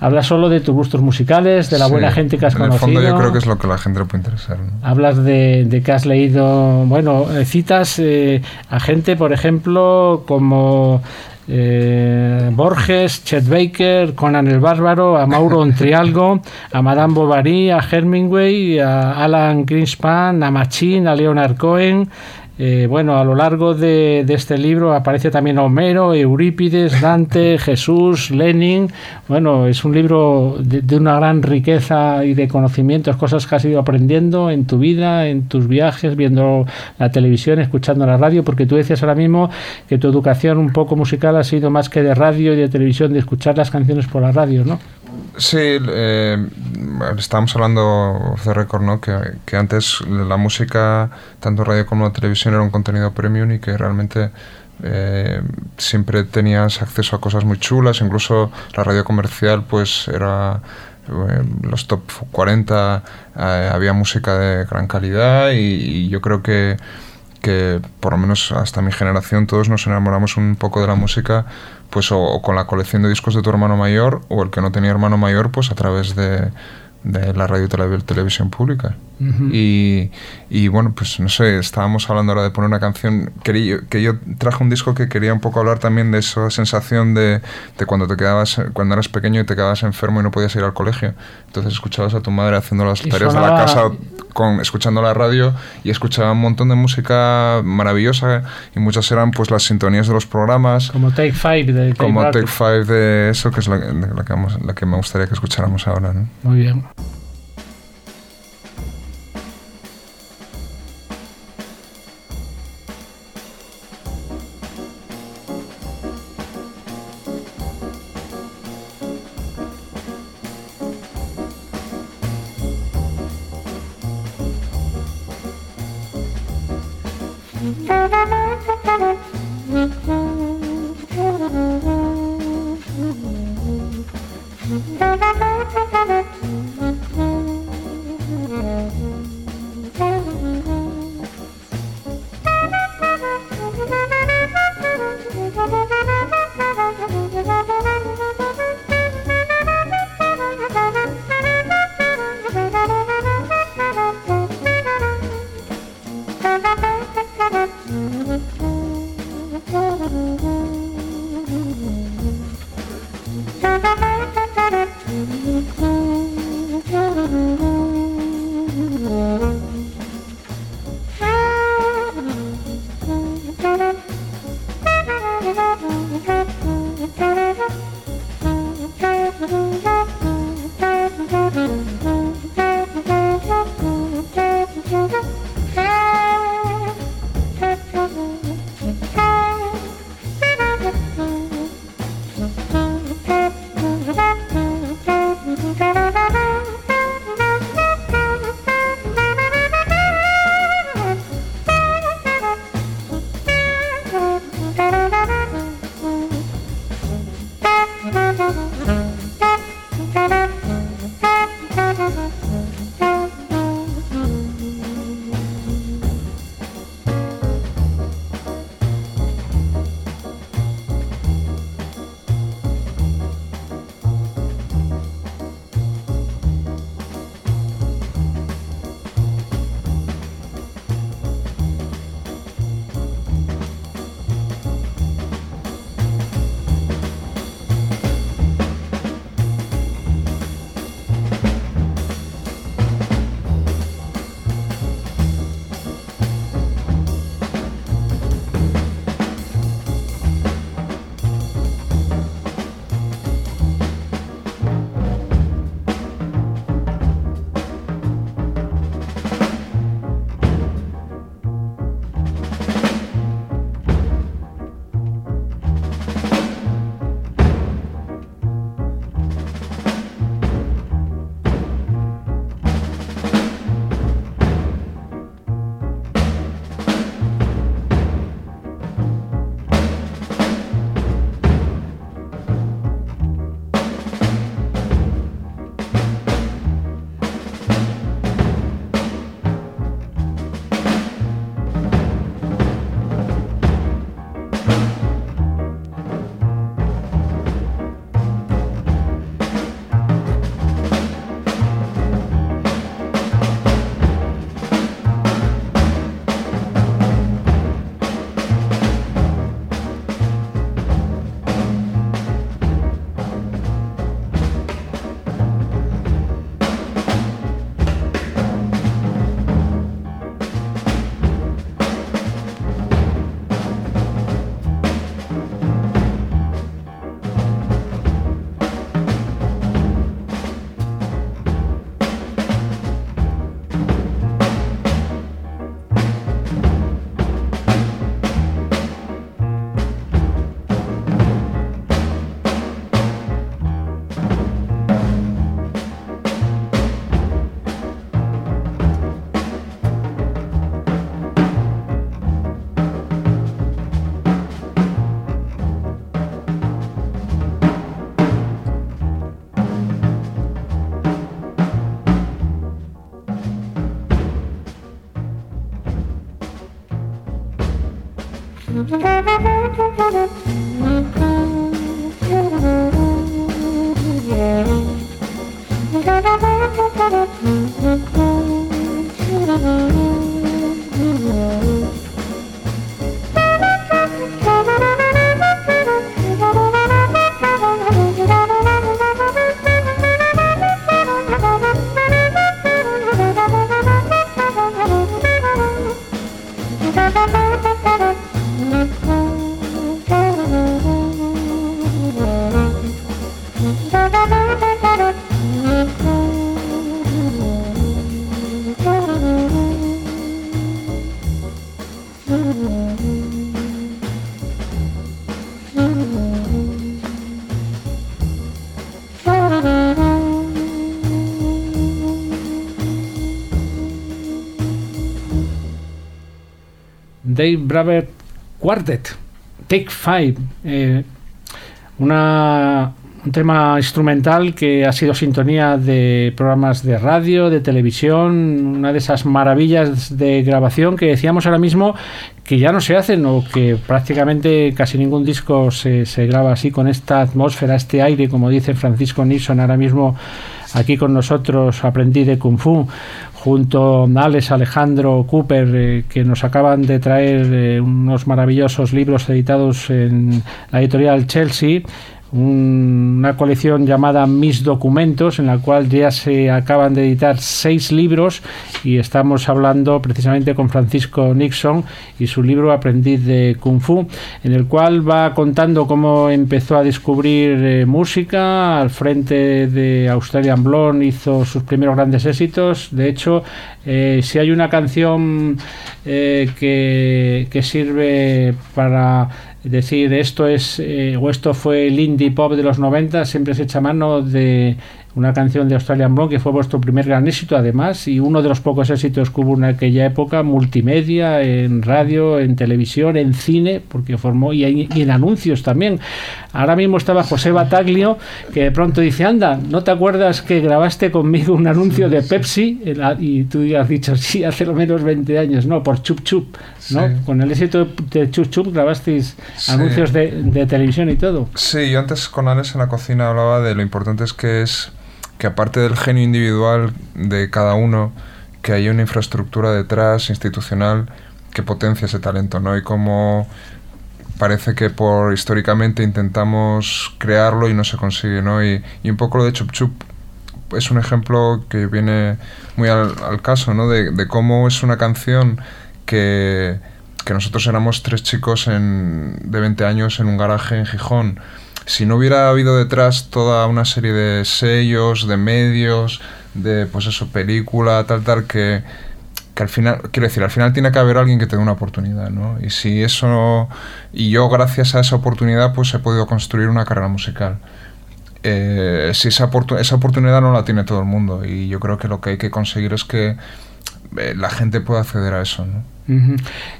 Hablas solo de tus gustos musicales, de la Sí, buena gente que has en el conocido. fondo yo creo que es lo que la gente le puede interesar. ¿no? Hablas de, de que has leído, bueno, eh, citas eh, a gente, por ejemplo, como eh, Borges, Chet Baker, Conan el Bárbaro, a Mauro Ontrialgo, a Madame Bovary, a Hemingway, a Alan Greenspan, a Machín, a Leonard Cohen, Eh, bueno, a lo largo de, de este libro aparece también Homero, Eurípides, Dante, Jesús, Lenin. Bueno, es un libro de, de una gran riqueza y de conocimientos, cosas que has ido aprendiendo en tu vida, en tus viajes, viendo la televisión, escuchando la radio, porque tú decías ahora mismo que tu educación un poco musical ha sido más que de radio y de televisión, de escuchar las canciones por la radio, ¿no? Sí, eh, estábamos hablando de récord, ¿no? Que, que antes la música, tanto radio como televisión, era un contenido premium y que realmente eh, siempre tenías acceso a cosas muy chulas, incluso la radio comercial, pues era eh, los top 40, eh, había música de gran calidad y, y yo creo que que por lo menos hasta mi generación todos nos enamoramos un poco de la música pues o, con la colección de discos de tu hermano mayor o el que no tenía hermano mayor pues a través de, de la radio y tele- televisión pública Y, y bueno, pues no sé, estábamos hablando ahora de poner una canción. Quería, que yo traje un disco que quería un poco hablar también de esa sensación de, de cuando te quedabas, cuando eras pequeño y te quedabas enfermo y no podías ir al colegio. Entonces escuchabas a tu madre haciendo las Y tareas de la sonaba- casa con, escuchando la radio y escuchaba un montón de música maravillosa y muchas eran pues las sintonías de los programas. Como Take Five de Como. Take Five de eso, que es la, la que, vamos- la que me gustaría que escucháramos ahora, ¿no? Muy bien. Müzik Dave Braber Quartet, Take Five, eh, una, un tema instrumental que ha sido sintonía de programas de radio, de televisión, una de esas maravillas de grabación que decíamos ahora mismo que ya no se hacen o que prácticamente casi ningún disco se, graba así con esta atmósfera, este aire, como dice Francisco Nixon ahora mismo aquí con nosotros, aprendí de Kung Fu, junto a Alex Alejandro Cooper, eh, que nos acaban de traer eh, unos maravillosos libros editados en la editorial Chelsea. Un- una colección llamada Mis Documentos, en la cual ya se acaban de editar seis libros y estamos hablando precisamente con Francisco Nixon y su libro Aprendiz de Kung Fu, en el cual va contando cómo empezó a descubrir eh, música, al frente de Australian Blonde hizo sus primeros grandes éxitos, de hecho, eh, si hay una canción eh, que, que sirve para decir esto es eh, o esto fue el indie pop de los 90 siempre se echa mano de una canción de Australian Blonde que fue vuestro primer gran éxito además y uno de los pocos éxitos que hubo en aquella época multimedia en radio en televisión en cine porque formó y, en- y en anuncios también. Ahora mismo estaba José Bataglio que de pronto dice anda no te acuerdas que grabaste conmigo un anuncio de Pepsi y tú has dicho sí hace lo menos 20 años no por Chup Chup ¿no? Sí. con el éxito de Chup Chup grabasteis Sí. anuncios de, de televisión y todo Sí, yo antes con Alex en la cocina hablaba de lo importante es que es que aparte del genio individual de cada uno, que haya una infraestructura detrás, institucional, que potencie ese talento, ¿no? Y como parece que por históricamente intentamos crearlo y no se consigue, ¿no? Y, y un poco lo de Chup Chup es un ejemplo que viene muy al, al caso, ¿no? De, de cómo es una canción que, que nosotros éramos tres chicos en, de 20 años en un garaje en Gijón. Si no hubiera habido detrás toda una serie de sellos, de medios, de pues eso, película, tal, tal, que, que al final, quiero decir, al final tiene que haber alguien que te dé una oportunidad, ¿no? Y si eso, y yo gracias a esa oportunidad pues he podido construir una carrera musical. Eh, si esa, esa oportunidad no la tiene todo el mundo y yo creo que lo que hay que conseguir es que eh, la gente pueda acceder a eso, ¿no?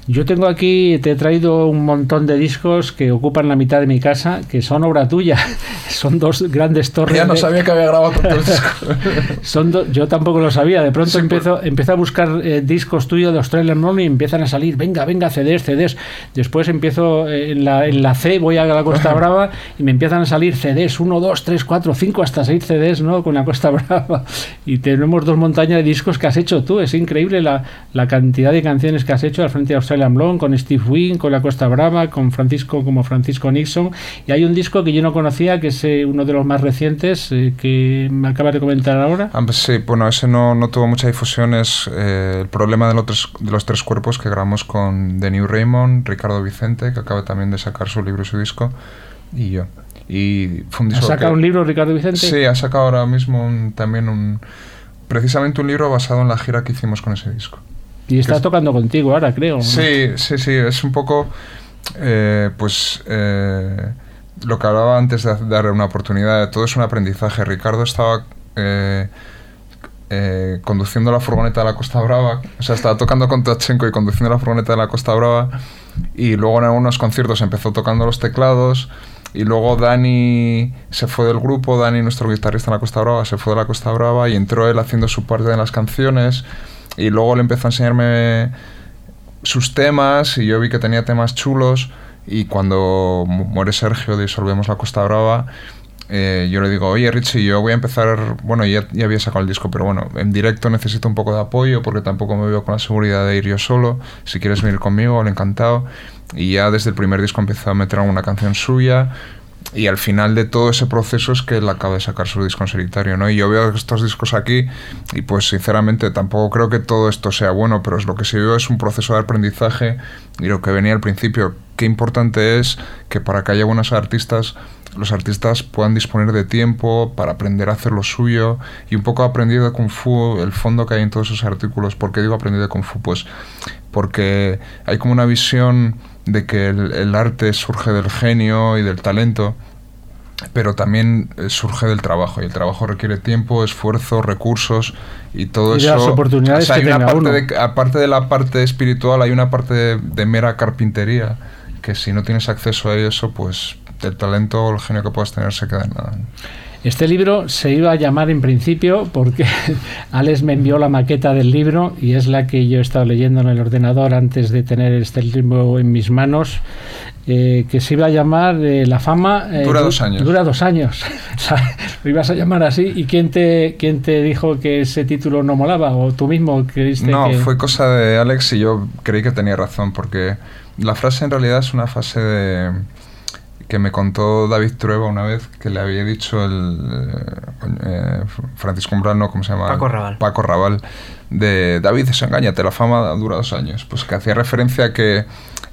Yo tengo aquí, te he traído un montón de discos que ocupan la mitad de mi casa, que son obra tuya. son dos grandes torres. Ya no de- sabía que había grabado tantos discos. Son do- yo tampoco lo sabía. De pronto Sí, empiezo, empiezo a buscar eh, discos tuyos de Australian Blonde y empiezan a salir, venga, venga, CDs, CDs. Después empiezo eh, en, la, en la C, voy a la Costa Brava y me empiezan a salir CDs, 1, 2, 3, 4, 5, hasta 6 CDs, ¿no? Con la Costa Brava. Y tenemos dos montañas de discos que has hecho tú. Es increíble la, la cantidad de canciones que has hecho al frente de Australian Blonde, con Steve Wynn, con la Costa Brava, con Francisco como Francisco Nixon. Y hay un disco que yo no conocía, que es eh, uno de los más recientes, eh, que me acabas de comentar ahora. Ah, pues sí, bueno, ese no, no tuvo mucha difusión. Es eh, el problema de los, tres, de los tres cuerpos que grabamos con The New Raymond, Ricardo Vicente, que acaba también de sacar su libro y su disco, y yo. Y fue un ¿Has disco sacado que- un libro, Ricardo Vicente? Sí, ha sacado ahora mismo un- también un... Precisamente un libro basado en la gira que hicimos con ese disco. Y está es- tocando contigo ahora, creo. ¿no? Sí, sí, sí, es un poco, eh, pues, eh, lo que hablaba antes de darle una oportunidad, todo es un aprendizaje. Ricardo estaba eh, conduciendo la furgoneta de la Costa Brava, o sea, estaba tocando con Tachenko y conduciendo la furgoneta de la Costa Brava, y luego en algunos conciertos empezó tocando los teclados, y luego Dani se fue del grupo, Dani, nuestro guitarrista en la Costa Brava, se fue de la Costa Brava y entró él haciendo su parte de las canciones, y luego le empezó a enseñarme sus temas y yo vi que tenía temas chulos y cuando mu- muere Sergio disolvemos la Costa Brava eh, yo le digo, oye Richie, yo voy a empezar, bueno, ya, ya había sacado el disco, pero bueno, en directo necesito un poco de apoyo porque tampoco me veo con la seguridad de ir yo solo. Si quieres venir conmigo, le encantado. Y ya desde el primer disco empezó a meter alguna canción suya. Y al final de todo ese proceso es que él acaba de sacar su disco en solitario, ¿no? Y yo veo estos discos aquí y pues sinceramente tampoco creo que todo esto sea bueno, pero es lo que sí veo es un proceso de aprendizaje y lo que venía al principio, qué importante es que para que haya buenos artistas, los artistas puedan disponer de tiempo para aprender a hacer lo suyo y un poco aprendido de Kung Fu, el fondo que hay en todos esos artículos. ¿Por qué digo aprendido de Kung Fu? Pues porque hay como una visión de que el, el arte surge del genio y del talento, pero también eh, surge del trabajo y el trabajo requiere tiempo, esfuerzo, recursos y todo Y de eso. las oportunidades O sea, que hay una parte uno. de, aparte de la parte espiritual, hay una parte de, de mera carpintería que si no tienes acceso a eso, pues el talento o el genio que puedas tener se queda en nada. Este libro se iba a llamar en principio porque Alex me envió la maqueta del libro y es la que yo he estado leyendo en el ordenador antes de tener este libro en mis manos, eh, que se iba a llamar eh, La fama... eh, Dura du- dos años. Dura dos años. O sea, lo ibas a llamar así. ¿Y quién te, quién te dijo que ese título no molaba? ¿O tú mismo creíste No, que...? fue cosa de Alex y yo creí que tenía razón, porque la frase en realidad es una frase de, que me contó David Trueba una vez, que le había dicho el eh, eh, Francisco Umbral, no, ¿cómo se llama? Paco Raval. Paco Raval, de David, desengáñate, la fama dura dos años. Pues que hacía referencia a que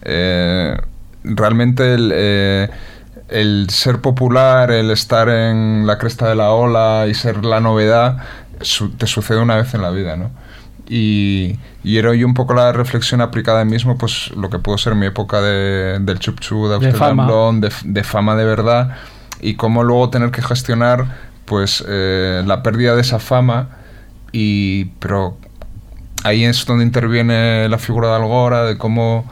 eh, realmente el... eh, el ser popular, el estar en la cresta de la ola y ser la novedad, su- te sucede una vez en la vida, ¿no? Y, y era hoy un poco la reflexión aplicada en mismo, pues lo que pudo ser mi época de, del chup chup, de Amsterdam fama. Blonde, de, de fama de verdad, y cómo luego tener que gestionar pues eh, la pérdida de esa fama, y pero ahí es donde interviene la figura de Algora, de cómo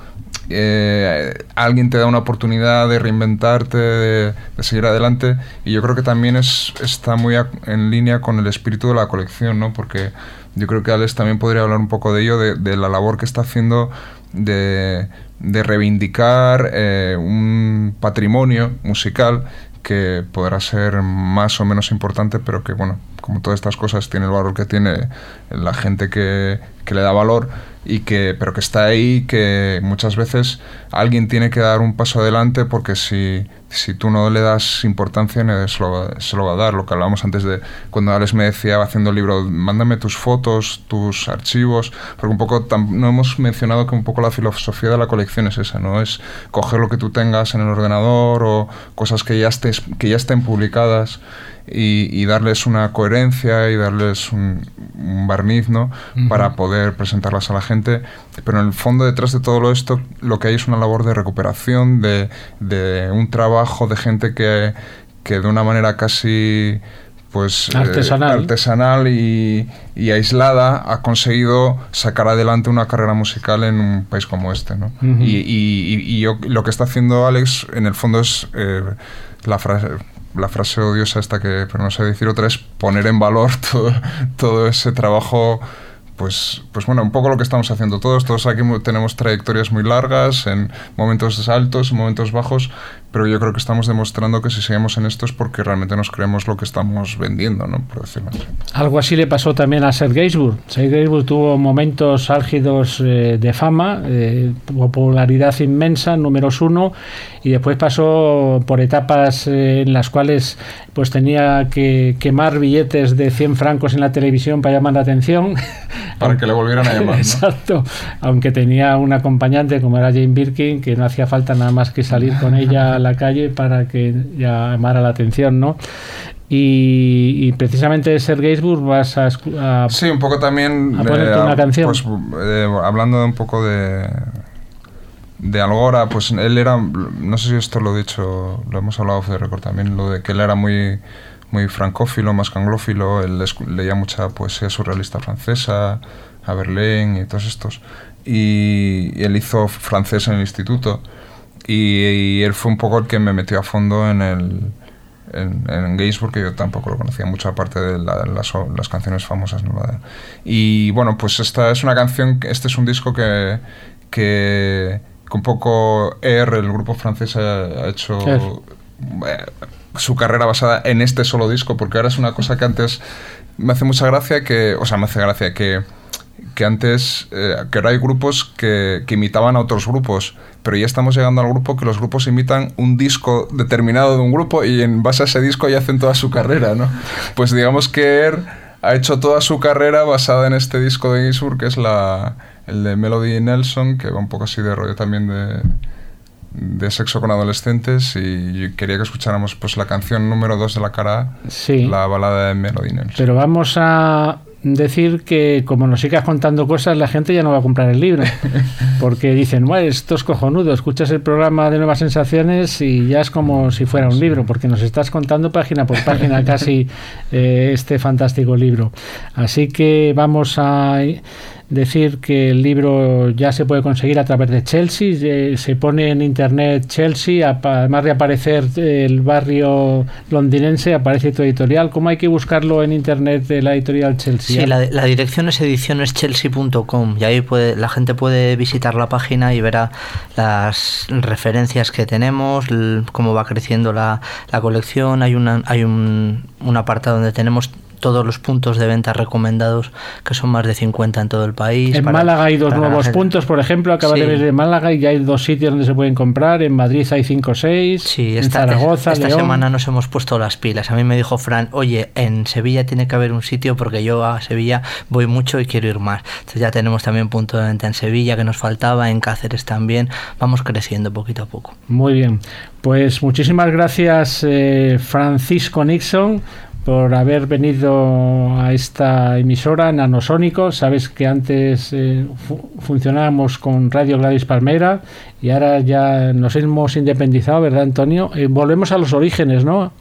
eh, alguien te da una oportunidad de reinventarte, de, de seguir adelante, y yo creo que también es, está muy ac- en línea con el espíritu de la colección, ¿no? Porque yo creo que Alex también podría hablar un poco de ello, de, la labor que está haciendo de, de reivindicar eh, un patrimonio musical que podrá ser más o menos importante, pero que, bueno, como todas estas cosas, tiene el valor que tiene la gente que, que le da valor, y que, pero que está ahí, que muchas veces alguien tiene que dar un paso adelante porque si, si tú no le das importancia, se lo, va, se lo va a dar. Lo que hablábamos antes de cuando Alex me decía haciendo el libro, mándame tus fotos, tus archivos, porque un poco no hemos mencionado que un poco la filosofía de la colección es esa, ¿no? Es coger lo que tú tengas en el ordenador o cosas que ya, estés, que ya estén publicadas y, y darles una coherencia y darles un, un barniz, ¿no? Ujú. Para poder presentarlas a la gente. Pero en el fondo, detrás de todo esto, lo que hay es una labor de recuperación, de, de un trabajo de gente que, que de una manera casi pues eh, Artesanal. artesanal y, y aislada ha conseguido sacar adelante una carrera musical en un país como este ¿no? Ujú. y, y- y- y yo- lo que está haciendo Alex en el fondo es eh, la frase la frase odiosa esta que pero no sé decir otra es poner en valor todo, todo ese trabajo pues, pues bueno, un poco lo que estamos haciendo todos. Todos aquí tenemos trayectorias muy largas, en momentos altos, en momentos bajos, pero yo creo que estamos demostrando que si seguimos en esto es porque realmente nos creemos lo que estamos vendiendo, ¿no? Por decirlo así. Algo así le pasó también a Serge Gainsbourg. Serge Gainsbourg tuvo momentos álgidos eh, de fama, eh, popularidad inmensa, números uno, y después pasó por etapas eh, en las cuales pues tenía que quemar billetes de 100 francos en la televisión para llamar la atención. Para que le volvieran a llamar, ¿no? Exacto. Aunque tenía un acompañante como era Jane Birkin, que no hacía falta nada más que salir con ella la calle para que llamara la atención, ¿no? Y, y precisamente de Serge Gainsbourg vas a, Sí, un poco también... A ponerte una canción. Pues, eh, hablando un poco de... De Algora, pues él era, no sé si esto lo he dicho, lo hemos hablado de record también, lo de que él era muy, muy francófilo, más que anglófilo, él leía mucha poesía surrealista francesa, a Berlín y todos estos, y, y él hizo francés en el instituto, y, y él fue un poco el que me metió a fondo en el, en, en Gainsbourg, que yo tampoco lo conocía mucho, aparte de la- las, las canciones famosas. ¿no? Y bueno, pues esta es una canción, este es un disco que, que, que un poco ER, el grupo francés, ha, ha hecho eh, su carrera basada en este solo disco, porque ahora es una cosa que antes me hace mucha gracia que, o sea, me hace gracia que que antes, eh, que ahora hay grupos que, que imitaban a otros grupos, pero ya estamos llegando al grupo que los grupos imitan un disco determinado de un grupo y en base a ese disco ya hacen toda su carrera, ¿no? Pues digamos que Er ha hecho toda su carrera basada en este disco de Ginsburg, que es la, el de Melody Nelson, que va un poco así de rollo también de, de sexo con adolescentes y quería que escucháramos pues la canción número 2 de la cara Sí. la balada de Melody Nelson. Pero vamos a decir que como nos sigas contando cosas, la gente ya no va a comprar el libro. Porque dicen, bueno, esto es cojonudo, escuchas el programa de Nuevas Sensaciones y ya es como si fuera un libro, porque nos estás contando página por página casi eh, este fantástico libro. Así que vamos a decir que el libro ya se puede conseguir a través de Chelsea, eh, se pone en internet Chelsea, además de aparecer el barrio londinense, aparece tu editorial. ¿Cómo hay que buscarlo en internet de la editorial Chelsea? Sí, la, dirección es edicioneschelsea.com y ahí puede, la gente puede visitar la página y verá las referencias que tenemos, cómo va creciendo la, la colección. Hay, una, hay un, un apartado donde tenemos todos los puntos de venta recomendados, que son más de 50 en todo el país. En para- Málaga hay dos nuevos puntos, por ejemplo, acaba Sí. de ver de Málaga y ya hay dos sitios donde se pueden comprar. En Madrid hay cinco o seis, Sí, en esta, Zaragoza, esta León. semana nos hemos puesto las pilas. A mí me dijo Fran, oye, en Sevilla tiene que haber un sitio porque yo a Sevilla voy mucho y quiero ir más. Entonces ya tenemos también punto de venta en Sevilla que nos faltaba, en Cáceres también. Vamos creciendo poquito a poco. Muy bien. Pues muchísimas gracias, eh, Francisco Nixon, por haber venido a esta emisora Nanosónico. Sabes que antes eh, fu- funcionábamos con Radio Gladys Palmera y ahora ya nos hemos independizado, ¿verdad, Antonio? Eh, volvemos a los orígenes, ¿no?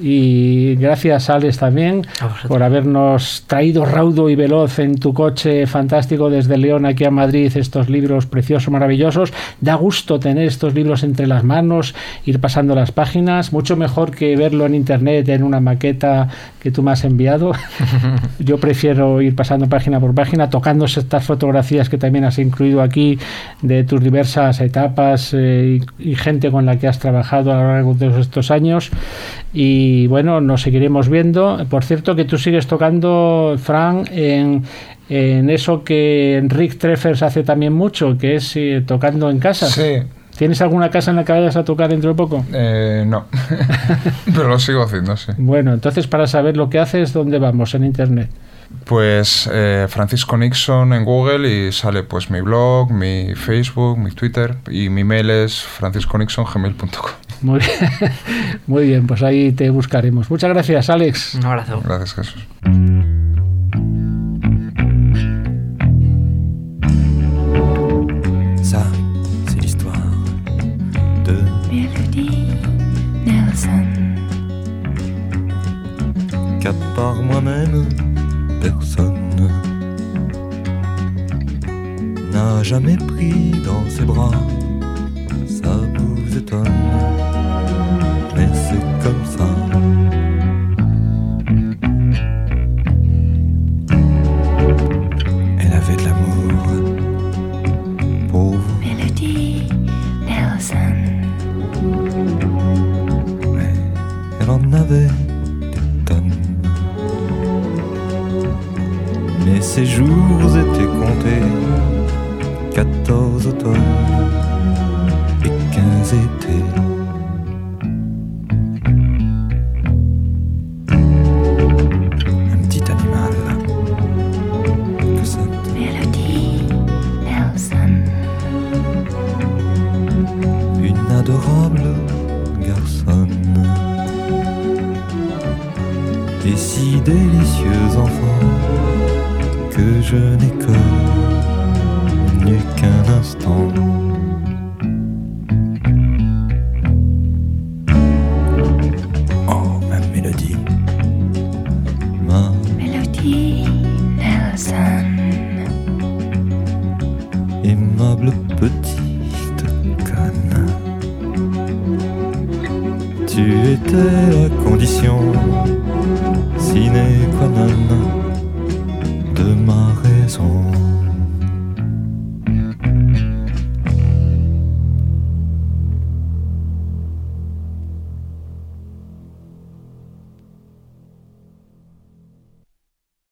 Y gracias, Alex, también por habernos traído raudo y veloz en tu coche fantástico desde León aquí a Madrid estos libros preciosos, maravillosos. Da gusto tener estos libros entre las manos, ir pasando las páginas, mucho mejor que verlo en internet en una maqueta que tú me has enviado. Yo prefiero ir pasando página por página, tocando estas fotografías que también has incluido aquí de tus diversas etapas eh, y, y gente con la que has trabajado a lo largo de estos años. Y bueno, nos seguiremos viendo. Por cierto, que tú sigues tocando, Fran, en, en eso que Rick Treffers hace también mucho, que es eh, tocando en casa. Sí, ¿Tienes alguna casa en la que vayas a tocar dentro de poco? eh, no, pero lo sigo haciendo, sí. Bueno, entonces para saber lo que haces, ¿dónde vamos? En internet. Pues eh, Francisco Nixon en Google y sale pues mi blog, mi Facebook, mi Twitter y mi mail es francisconixongmail.com. Muy bien. Muy bien, pues ahí te buscaremos. Muchas gracias, Alex. Un abrazo. Gracias Jesús. Ça, c'est l'histoire de Melody Nelson. qu'à part moi-même, personne n'a jamais pris dans ses bras. Ça vous étonne, c'est comme ça. Elle avait de l'amour pour vous. Melody Nelson. Elle en avait des tonnes. Mais ses jours étaient comptés. 14 automnes je n'ai